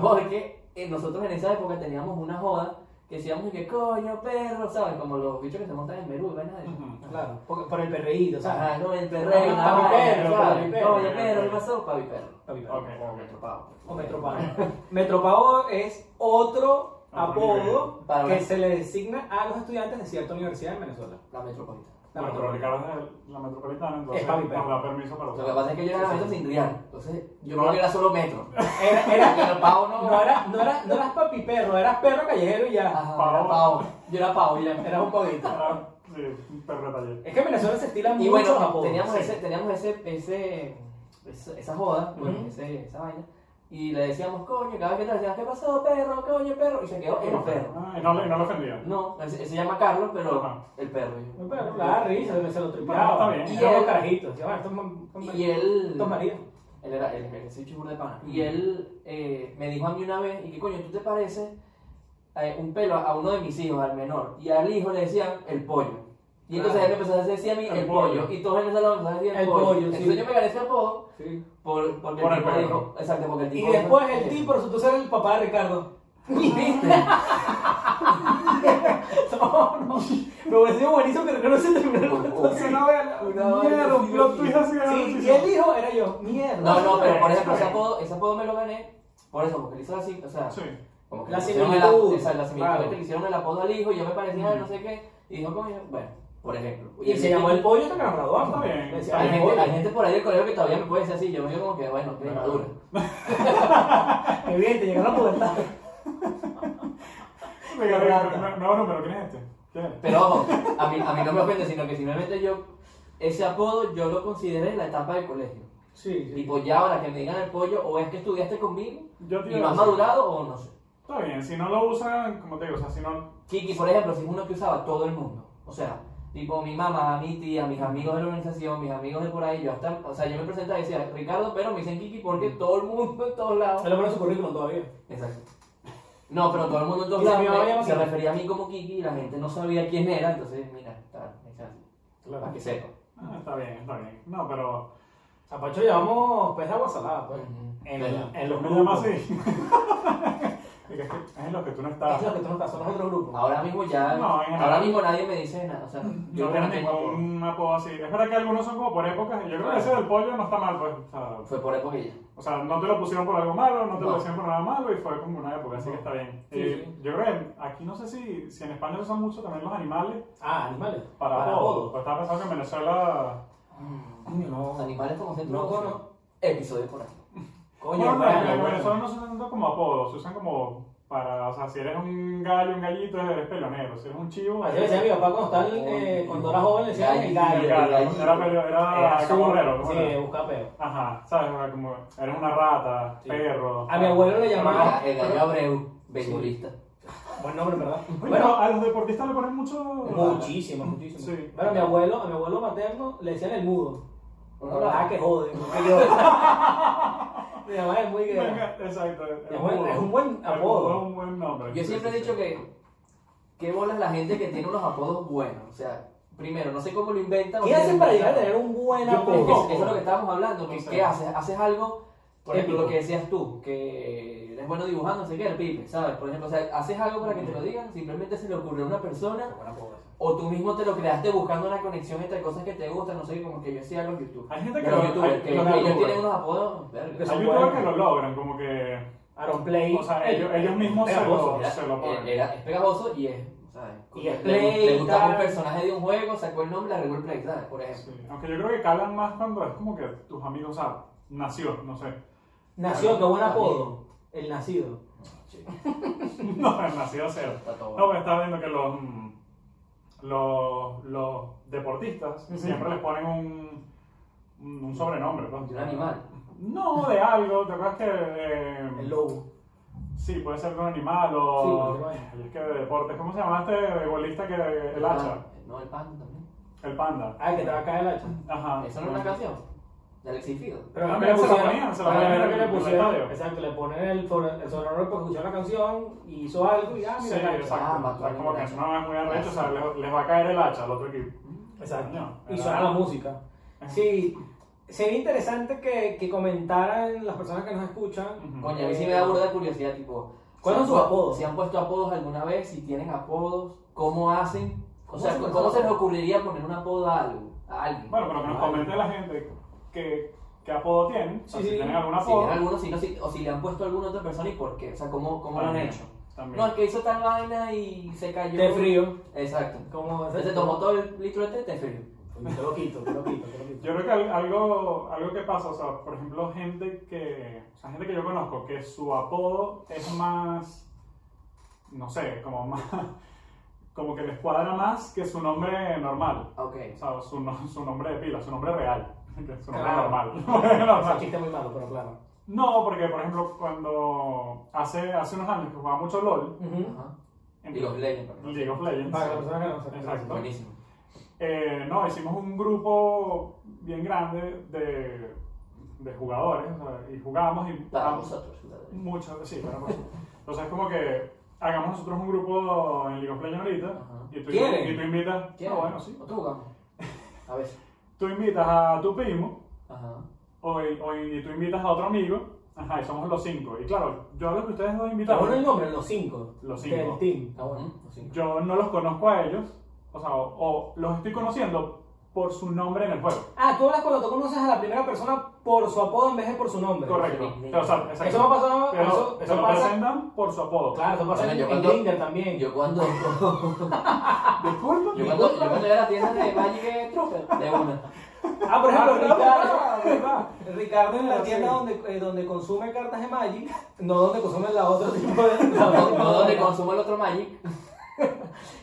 Porque eh, nosotros en esa época teníamos una joda que decíamos que coño, perro, ¿sabes? Como los bichos que se montan en Perú, de eso. Ujú. Claro, por, por el perreíto, ¿sabes? Ajá, no, el perreo, Papi nada, perro, papi perro. Coño, perro, ¿qué pasó? Papi perro. Papi perro. Ok, O metropavo. O [LAUGHS] Metropago. Metropago es otro apodo nivel. Para que se le designa a los estudiantes de cierta universidad en Venezuela. La metropolitana. La Bueno, pero. Ricardo es de la metropolitana, entonces Es papi, nos pero- da permiso para Lo que pasa es que yo era la metro sin real. Entonces, yo creo que era solo metro. [LAUGHS] Era, era, Pero pavo no. no, era, no, era, no eras papi perro, eras perro callejero y ya. Ajá, Pavo. era pavo. Yo era pavo y ya. Eras un pavito. Sí, un perro de taller. Es que en Venezuela se estilan Y muchos bueno, teníamos, Sí. ese, teníamos ese, ese, esa, esa joda, bueno, ese, esa vaina. Y le decíamos, coño, cada vez que te decían, ¿qué pasó, perro? Coño, perro. Y se quedó el perro. Ah, y no, le- y no lo ofendía. No, él, se él se llama Carlos, pero Ajá. el perro. Un perro, la da risa, se lo Bueno, tripeaba. está bien. Y Y él-. Decía, bueno, estos Y él. maridos. Él era el, el switch de pana. Y él eh, me dijo a mí una vez, y que coño, ¿tú te pareces eh, un pelo a uno de mis hijos, al menor? Y al hijo le decían el pollo. Y entonces Claro. él me empezó a decir a mí el, El pollo. pollo. Y todos en el salón empezaron a decir el, El pollo. pollo, sí. Entonces yo me gané ese apodo Sí. por, porque Por el el dijo. Exacto, porque el Y tipo. después dijo, el tipo resultó ser el papá de Ricardo. [LAUGHS] ¿Viste? [LAUGHS] No, no. Me hubiese sido buenísimo que Ricardo se terminara vela. Una vaina Mierda, un plot twist así. Sí, y el hijo era yo. Mierda. No, no, pero por ejemplo, ese apodo, ese apodo me lo gané por eso, porque le hizo así, o sea. Sí. Como que La similitud, El, esa- la similitud claro. que le hicieron el apodo al hijo y yo me parecía no sé qué. Y dijo, coño, bueno, por ejemplo. Y se llamó el pollo hasta que nos graduamos. Está bien. Le decía, Hay gente, hay gente por ahí del colegio que todavía me puede decir así. Yo me digo como que, bueno, que madura. [LAUGHS] Qué bien, te llegaron a pubertad. Qué rata. no, no, no, pero ¿quién es este? ¿Quién es? Pero ojo, a mí, a mí no me ofende, sino que simplemente yo, ese apodo yo lo consideré en la etapa del colegio. Sí, sí. Tipo, ya ahora que me digan el pollo, o es que estudiaste conmigo Yo y a has madurado, o no sé. Está bien, si no lo usan, como te digo, o sea, si no. Kiki, por ejemplo, si es uno que usaba todo el mundo. O sea, tipo mi mamá, mi tía, mis amigos de la organización, mis amigos de por ahí, yo hasta, o sea, yo me presentaba y decía, Ricardo, pero me dicen Kiki porque todo el mundo en todos lados. Él lo pone en su currículum todavía. Exacto. No, pero todo el mundo en todos lados me- se refería a mí como Kiki y la gente no sabía quién era, entonces, mira, está, Claro. para que sepa. Ah, está bien, está bien. No, pero. A Pacho llamamos pez de agua salada, pues. Ujú. En, Pero- en los grupos. así. Es que es en lo que tú no Es estás. lo que tú no estás, son los otros grupos. Ahora mismo ya, No, en ahora mismo nadie me dice nada, o sea, yo No creo que tienes tengo ningún apodo así. Es verdad que algunos son como por épocas. Yo creo que ese del pollo no está mal, pues. O sea, Fue por época ya. o sea, no te lo pusieron por algo malo, no te lo decían por nada malo y fue como una época, así que está bien. Sí, Eh, sí. Yo creo que aquí no sé si, si en España se usan mucho también los animales Ah, animales. para, apodos. Pues estaba pensando que en Venezuela. Coño, no. Animales como centro No, no. Episodio por aquí. Coño, Bueno, bueno, en bueno. No se usan tanto como apodos, se usan como para, o sea, si eres un gallo, un gallito, eres pelonero. Si eres un chivo, Así le decía a mi papá cuando, estaba, eh, cuando era joven, le decía el Gallo. el gallo. Era, peleo- era, Era camorrero. ¿cómo Sí, era? busca peo. Ajá, ¿sabes? Sea, como eres una rata, Sí. perro. A mi abuelo le llamaba- El gallo Abreu, beisbolista. Buen nombre, ¿verdad? Bueno, Bueno, a los deportistas le ponen mucho. muchísimo, muchísimo. Sí. Bueno, a mi abuelo, a mi abuelo materno le decían el mudo. La verdad que jode. porque yo- Mi mamá es muy guerra. Exacto. Es buen- es un buen apodo. Es un buen nombre. Yo Sí, siempre he dicho sí. que qué bolas la gente que tiene unos apodos buenos. O sea, primero, no sé cómo lo inventan. ¿Qué hacen para llegar a tener un buen apodo? que eso es lo que estábamos hablando. que. ¿Qué haces? Haces algo, por ejemplo, lo que decías tú, que eres bueno dibujando, no sé qué, el pipe, ¿sabes? Por ejemplo, o sea, haces algo para que te lo digan, simplemente se le ocurrió a una persona, o tú mismo te lo creaste buscando una conexión entre cosas que te gustan, no sé, como que yo hacía los YouTube. Hay gente que Los lo- que los ellos tienen unos apodos, verga. Que Hay youtubers que lo logran, como que. Aaron Play. O sea, ellos, ellos mismos se lo, Era, se lo ponen. era- es pegajoso y es, o ¿sabes? Y es Play le gustaba un personaje de un juego, sacó el nombre, le agregó el Play, ¿sabes? Por ejemplo. Sí, Aunque yo creo que calan más cuando es como que tus amigos, o sea, nació, no sé. Nació, qué buen apodo. El nacido. No, nació cero. Está todo No, bueno. porque estaba viendo que los, mm, los, los deportistas Ujú. siempre les ponen un, un un sobrenombre. pues. De un animal. No, de algo. ¿Te acuerdas que.? eh, El lobo. Sí, puede ser de un animal Sí, o. Ay, es que de deportes. ¿Cómo se llama este beisbolista que. El hacha? Ah, No, el panda también. El panda. Ah, que te va a caer el hacha. Ajá. ¿Eso no es una canción? De Alexis Fido. Pero no mira, le se la pusieron, ponían, se la ponían que el- le pusieron, estadio. exacto, le ponen el, el sobrenombre porque escuchó la canción y hizo algo y ah, Sí, mira hacha. exacto. Ah, como que es una muy arrecho, o sea, les, va a caer el hacha al otro equipo. Exacto. Y suena la música. Sí, sería interesante que, que comentaran las personas que nos escuchan. Coño, a mí sí me da burda de curiosidad, tipo. ¿Cuáles son sus apodos? Si han puesto apodos alguna vez, si tienen apodos, ¿cómo hacen? O ¿Cómo sea, se ¿cómo, se les ocurriría poner un apodo a algo? A alguien. Bueno, pero que nos comente la gente que, qué apodo tienen, o sea, Sí, si sí. tienen algún Si apodo. tienen alguno, si no, si- o si le han puesto a alguna otra persona y por qué. O sea, ¿cómo, cómo lo han hecho? También. No, es que hizo tal vaina y se cayó. Té frío. Exacto. Como Entonces se tomó todo el litro de té, té frío. Te lo quito, te lo quito, te lo quito. Yo creo que al- algo, algo que pasa, o sea, por ejemplo, gente que, o sea, gente que yo conozco, que su apodo es más, no sé, como [LAUGHS] más, como que les cuadra más que su nombre normal. Ok. O sea, su, su nombre de pila, su nombre real, que es su nombre Claro. normal. [LAUGHS] [LAUGHS] Es un Normal. chiste muy malo, pero claro. No, porque por ejemplo, cuando hace, hace unos años que jugaba mucho LOL, Ujú. Ajá. en League of Legends, por ejemplo. League of Legends, Para las personas que no saben. Exacto. Buenísimo. Eh, no, hicimos un grupo bien grande de, de jugadores o sea, y jugamos y Para vosotros, jugadores. mucho, sí, para nosotros. Entonces es como que hagamos nosotros un grupo en League of Legends ahorita Ajá. y tú, ¿Quieren? y tú invitas, ¿Quién? no, bueno, sí, ¿Otro jugamos? A ver. [LAUGHS] tú invitas a tu primo Ajá. o, o- y tú invitas a otro amigo, ajá, y somos los cinco. Y claro, yo a los que ustedes dos invitaron, bueno el nombre, los cinco. Los cinco. Del team. Está bueno. Los cinco. yo no los conozco a ellos, o sea, o, o los estoy conociendo por su nombre en el juego. Ah, tú hablas cuando tú conoces a la primera persona por su apodo en vez de por su nombre. Correcto. Sí, Pero, o sea, exacto. Eso me ha pasado, Pero eso, eso lo pasa. presentan por su apodo. Claro, eso pasa Bueno, en, yo en cuando- Grindr también. Yo cuando, [LAUGHS] [LAUGHS] Disculpa. yo cuando, yo cuando iba a la tienda de Magic Trooper, de una. Ah, por ejemplo, Ah, Ricardo. Ricardo en la tienda donde, eh, donde consume cartas de Magic, no donde consume la otro tipo de... la No, no donde [LAUGHS] consumo el otro Magic.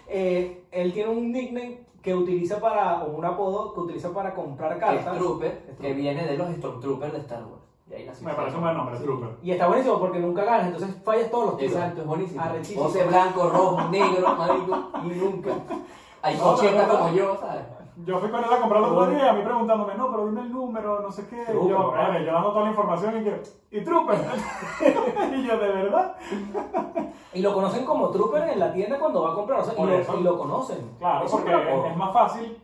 Eh, él tiene un nickname que utiliza para, o un apodo que utiliza para comprar cartas. Trooper, que viene de los Stormtroopers de Star Wars. Y ahí nació. Me parece un buen nombre, Sí. Trooper. Y está buenísimo porque nunca ganas, entonces fallas todos los tiros. Exacto, es buenísimo. Arrechísimo. Pose blanco, rojo, negro, marico, y nunca. [LAUGHS] Hay No, 80 pero- como yo, ¿sabes? Yo fui con él a comprar el otro día y a mí preguntándome, no, pero dime el número, no sé qué. Y yo, vale, yo dando toda la información y que, y Trooper. [LAUGHS] y yo, ¿de verdad? Y lo conocen como Trooper en la tienda cuando va a comprar, o sea, y, lo, eso. y lo conocen. Claro, Eso porque es más fácil,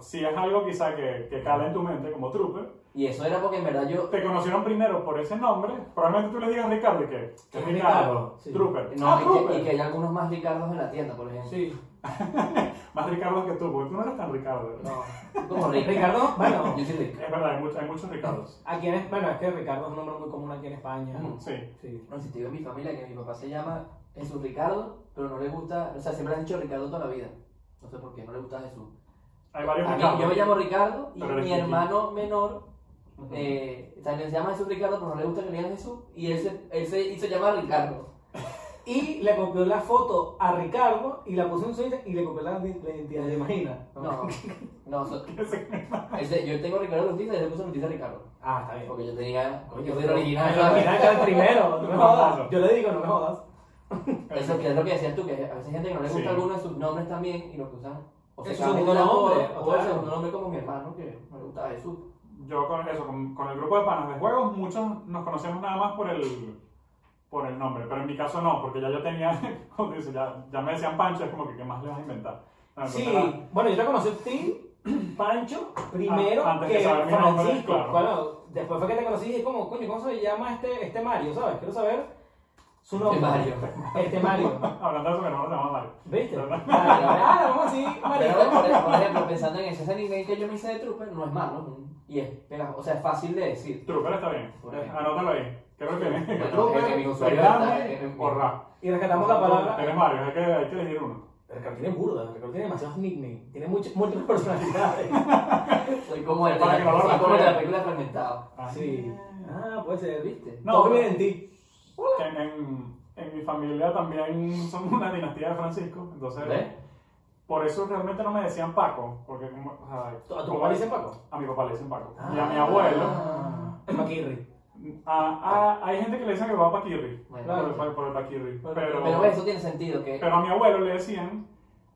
si es algo quizá que, que cala en tu mente como Trooper, Y eso era porque en verdad yo. te conocieron primero por ese nombre, probablemente tú le digas Ricardo y que, que es Es Ricardo, Ricardo, sí. Trooper. No, ah, y, Trooper. que, y que hay algunos más Ricardos en la tienda, por ejemplo. Sí. [LAUGHS] Más Ricardo que tú, porque tú no eres tan Ricardo. No. Ricardo, bueno, Yo soy Rick. Es verdad, hay, muchos hay muchos Ricardos. aquí en, bueno, es que Ricardo es un nombre muy común aquí en España. Mm. Sí. Sí. No, si te digo en mi familia que mi papá se llama Jesús Ricardo, pero no le gusta, o sea, siempre han dicho Ricardo toda la vida. No sé por qué, no le gusta Jesús. Hay varios mí- Ricardos. yo me llamo Ricardo y Pero mi hermano menor eh, también se llama Jesús Ricardo, pero no le gusta que le digan Jesús y él se, él se hizo llamar Ricardo. Y le copió la foto a Ricardo y la puso en su Instagram y le copió la, la identidad, ¿te imaginas? No, no, [LAUGHS] so- ese- yo tengo Ricardo Ortiz y él se puso Ortiz a Ricardo. Ah, está bien. Porque yo tenía, Coño, yo pero- el original. El que era el primero, no me [LAUGHS] jodas. Yo le digo, no me jodas. Eso que es lo que decías tú, que a veces hay gente que no le gusta Sí. alguno de sus nombres también y lo que usan. O se cambian segundo el nombre, o el claro. segundo nombre como mi hermano, que no le gusta Jesús. Yo con eso, con, con el grupo de panas de juegos, muchos nos conocemos nada más por el, por el nombre, pero en mi caso no, porque ya yo tenía, [LAUGHS] como dice, ya, ya me decían Pancho, es como que ¿qué más le vas a inventar? No, Sí, entonces bueno, yo te conocí a ti, [CLEARS THROAT] Pancho, primero Ah, antes de que saber mi nombre, Francisco. claro. Bueno, después fue que te conocí y dije, como, coño, ¿cómo se llama este, este Mario? ¿Sabes? Quiero saber su nombre. Mario. Este Mario. era- [LAUGHS] hablando de mi hermano se llama Mario. ¿Viste? Mario. Ah, vamos así, [LAUGHS] Pero, Mario. por, por ejemplo, pensando en ese, ese nivel que yo me hice de Trooper, no es malo, y es o sea, es fácil de decir. Trooper está bien, anótalo ahí. Que Bueno, [LAUGHS] Trooper, que es- o Ra. Y rescatamos la palabra. Tienes varios, hay que, hay que elegir uno. Ricardo tiene burda, Ricardo tiene demasiados nicknames, tiene muchas, múltiples personalidades. [LAUGHS] Soy como el de Para la, que soy como de la película Fragmentado. Ah. Sí. Ah, puede ser. ¿Viste? No, viene en ti. En, en, en mi familia también somos una dinastía de Francisco, entonces ¿Ves? por eso realmente no me decían Paco, porque o sea, ¿A tu papá le dicen Paco? A mi papá le dicen Paco. y a mi Ah. abuelo, El Maquirri. A- a- hay gente que le dice a mi papá Paquirri, Bueno, por, el, claro. por el Paquirri, Pero- pero, Pero ves, eso tiene sentido. Que pero a mi abuelo le decían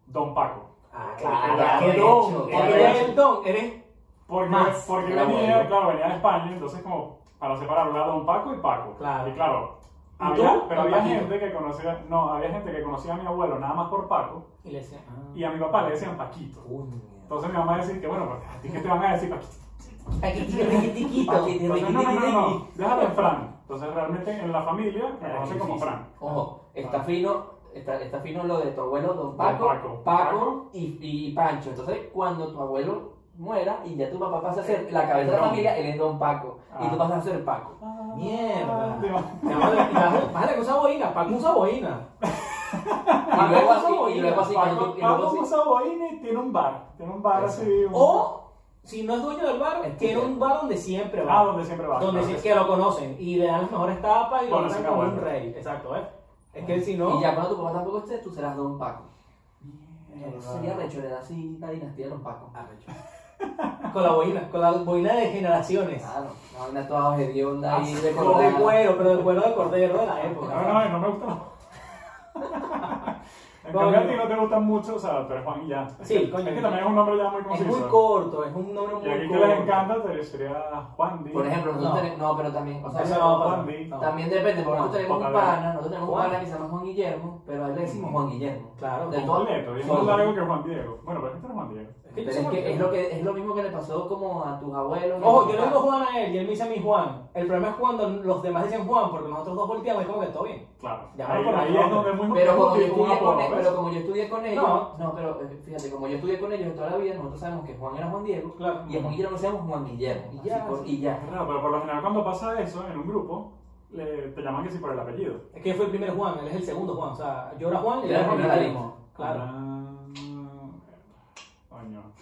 Don Paco. Ah, claro, claro. qué Qué don, don. qué Eres el don, eres. Porque, Más. porque El venía, abuelo. claro, venía de España, entonces como para separarlo era Don Paco y Paco. Claro. Y claro, ¿Y había, pero había Paquito. gente que conocía, no, había gente que conocía a mi abuelo nada más por Paco Y le decía. Ah. y a mi papá le decían Paquito. Coño. Entonces mi mamá decía que bueno, pues, a ti que te van a decir Paquito. Paquitiquito. Entonces, no, no, no, no, déjalo en Fran. Entonces realmente en la familia me Ah, conocen como. Fran. Ojo, está Ah. fino, está, está fino lo de tu abuelo Don Paco, Paco. Paco, Paco. Y, y Pancho. Entonces, cuando tu abuelo muera y ya tu papá pasa a ser la cabeza de la familia, él es Don Paco. Y Ah. tú pasas a ser Paco. Mierda. Te va- Mi madre, mi madre, madre que usa boina, Paco usa boina. Y luego así, y luego así, cuando Paco, Paco usa boina y tiene un bar. Tiene un bar así. un- O, si no es dueño del bar, Es tiene un bar donde siempre va. Ah, donde siempre va. donde claro sí- que lo conocen y le dan las mejores tapas y lo Conocen tratan como un rey. Exacto, ¿eh? Es que si no. Y ya cuando tu papá tampoco esté, tú serás Don Paco. Eso sería recho, le da así la dinastía de Don Paco. [LAUGHS] Con la boina, con la boina de generaciones. Claro, una vaina toda hedionda ahí de Con de cuero, pero de cuero de cordero de la época. No, no, no me gusta. [LAUGHS] En cambio a ti no te gustan mucho, o sea, tú eres Juan y ya. Es Sí, que- coño. Es que también es un nombre ya muy Es conciso. muy corto, es un nombre muy Y aquí que corto. les encanta te sería Juan Di. Por ejemplo, nosotros No. tenemos. No, pero también. O sea, Eso no. Juan Di. No. También depende, porque nosotros tenemos un pana, nosotros tenemos un pana que se llama Juan Guillermo, pero a él le decimos Juan Guillermo. Claro. De todo- completo, y es más largo que Juan Diego. Bueno, pero este no es Juan Diego. Es que Pero es, que Juan es, lo que, es lo mismo que le pasó como a tus abuelos. Ojo, yo le digo Juan a él y él me dice a mí Juan. El problema es cuando los demás dicen Juan, porque nosotros dos volteamos y es como que todo bien. Claro. Ya, ahí, por ahí es donde es muy Pero como, yo estudié con él-. Pero como yo estudié con ellos, No. no, pero eh, fíjate, como yo estudié con ellos toda la vida, nosotros sabemos que Juan era Juan Diego Claro. y a Juan Guillermo le decíamos Juan Guillermo. Y ya, por- sí. y ya. Claro, pero por lo general cuando pasa eso en un grupo, le- te llaman que sí por el apellido. Es que él fue el primer Juan, él es el segundo Juan. O sea, yo era Juan y Él era Juan Guillermo. Claro. Ah.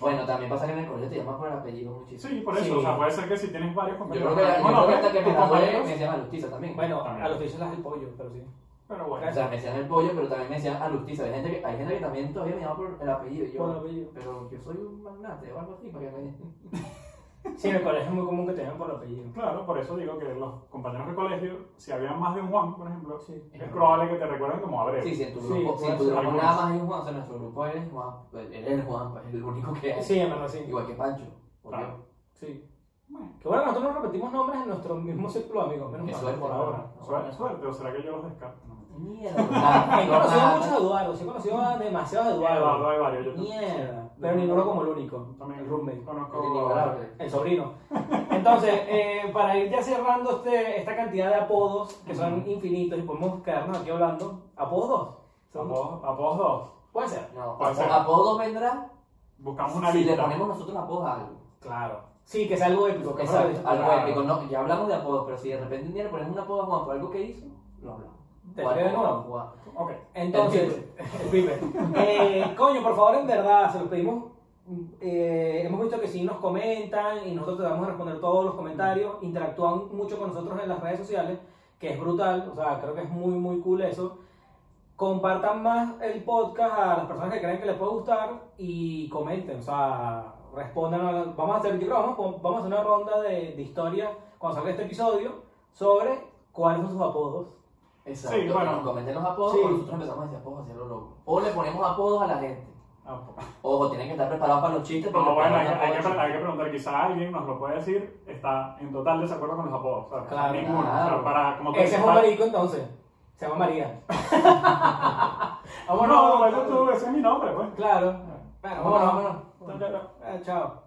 Bueno, también pasa que en el colegio te llaman por el apellido muchísimo. Sí, por eso. Sí. O sea, puede ser que si tienes varios Yo compañeros. creo que, yo Bueno, creo que hasta que me gradué me decían Alustiza también. Bueno, También. a los dichos las el pollo, pero sí. Pero bueno. O sea, me decían el pollo, pero también me decían Alustiza. Hay gente que, hay gente que también todavía me llama por el apellido. Yo, Por el apellido. Pero yo soy un magnate o algo así para que me... [LAUGHS] Sí, en el colegio es muy común que te llamen por el apellido. Claro, por eso digo que los compañeros de colegio, si había más de un Juan, por ejemplo, Sí. es probable que te recuerden como Abreu. Sí, si en tu Sí, grupo, si en tu grupo nada más hay un Juan, o sea, nuestro grupo eres Juan, pues, él es Juan, pues, es el único que hay. Sí, en verdad, sí. Igual que Pancho. Claro. yo. Sí. Bueno, Que bueno, nosotros no repetimos nombres en nuestro mismo círculo de amigos, menos mal, suerte, por ahora. suerte, suerte, o será que yo los descarto. Mierda. [LAUGHS] He conocido a nada. muchos Eduardos, he conocido a demasiados Eduardo, Eduardos. hay varios. Yo también- Mierda. Pero ninguno como el único. También El roommate. conozco. El sobrino. Entonces, eh, para ir ya cerrando este, esta cantidad de apodos, que son infinitos y podemos quedarnos aquí hablando, ¿apodos? Son- Apodos apodos dos. Puede ser. No, Puede ser. apodos vendrá Buscamos una si le lista. ponemos nosotros apodos a algo. Claro. Sí, que es algo épico. que Exacto, fuera- algo épico. No, ya hablamos de apodos, pero si de repente un día le ponemos un apodo a Juan por algo que hizo, lo hablamos. ¿Te queda de nuevo? Ok. Entonces, el pipe. Eh, coño, por favor, en verdad, se los pedimos. eh, hemos visto que sí nos comentan y nosotros tratamos de responder todos los comentarios. Interactúan mucho con nosotros en las redes sociales, que es brutal. O sea, creo que es muy, muy cool eso. Compartan más el podcast a las personas que creen que les puede gustar y comenten. O sea, respondan. a la- vamos a hacer, yo creo, vamos, vamos a hacer una ronda de, de historia cuando salga este episodio sobre cuáles son sus apodos. Exacto. Sí, bueno. nos comenten los apodos Sí. nosotros empezamos a decir apodos hacia lo loco. O le ponemos apodos a la gente. Ah. [LAUGHS] Ojo, tienen que estar preparados para los chistes. No, bueno, hay, hay que, hay que preguntar, quizá alguien nos lo puede decir, está en total desacuerdo con los apodos. ¿sabes? Claro, Ninguno. claro. Para, como Ese es un marico entonces. Se llama María. [LAUGHS] [LAUGHS] Vámonos, bueno, tú, ese es mi nombre, pues. Claro. Bueno, Vámonos, vámonos. vámonos. Chao. Eh, chao.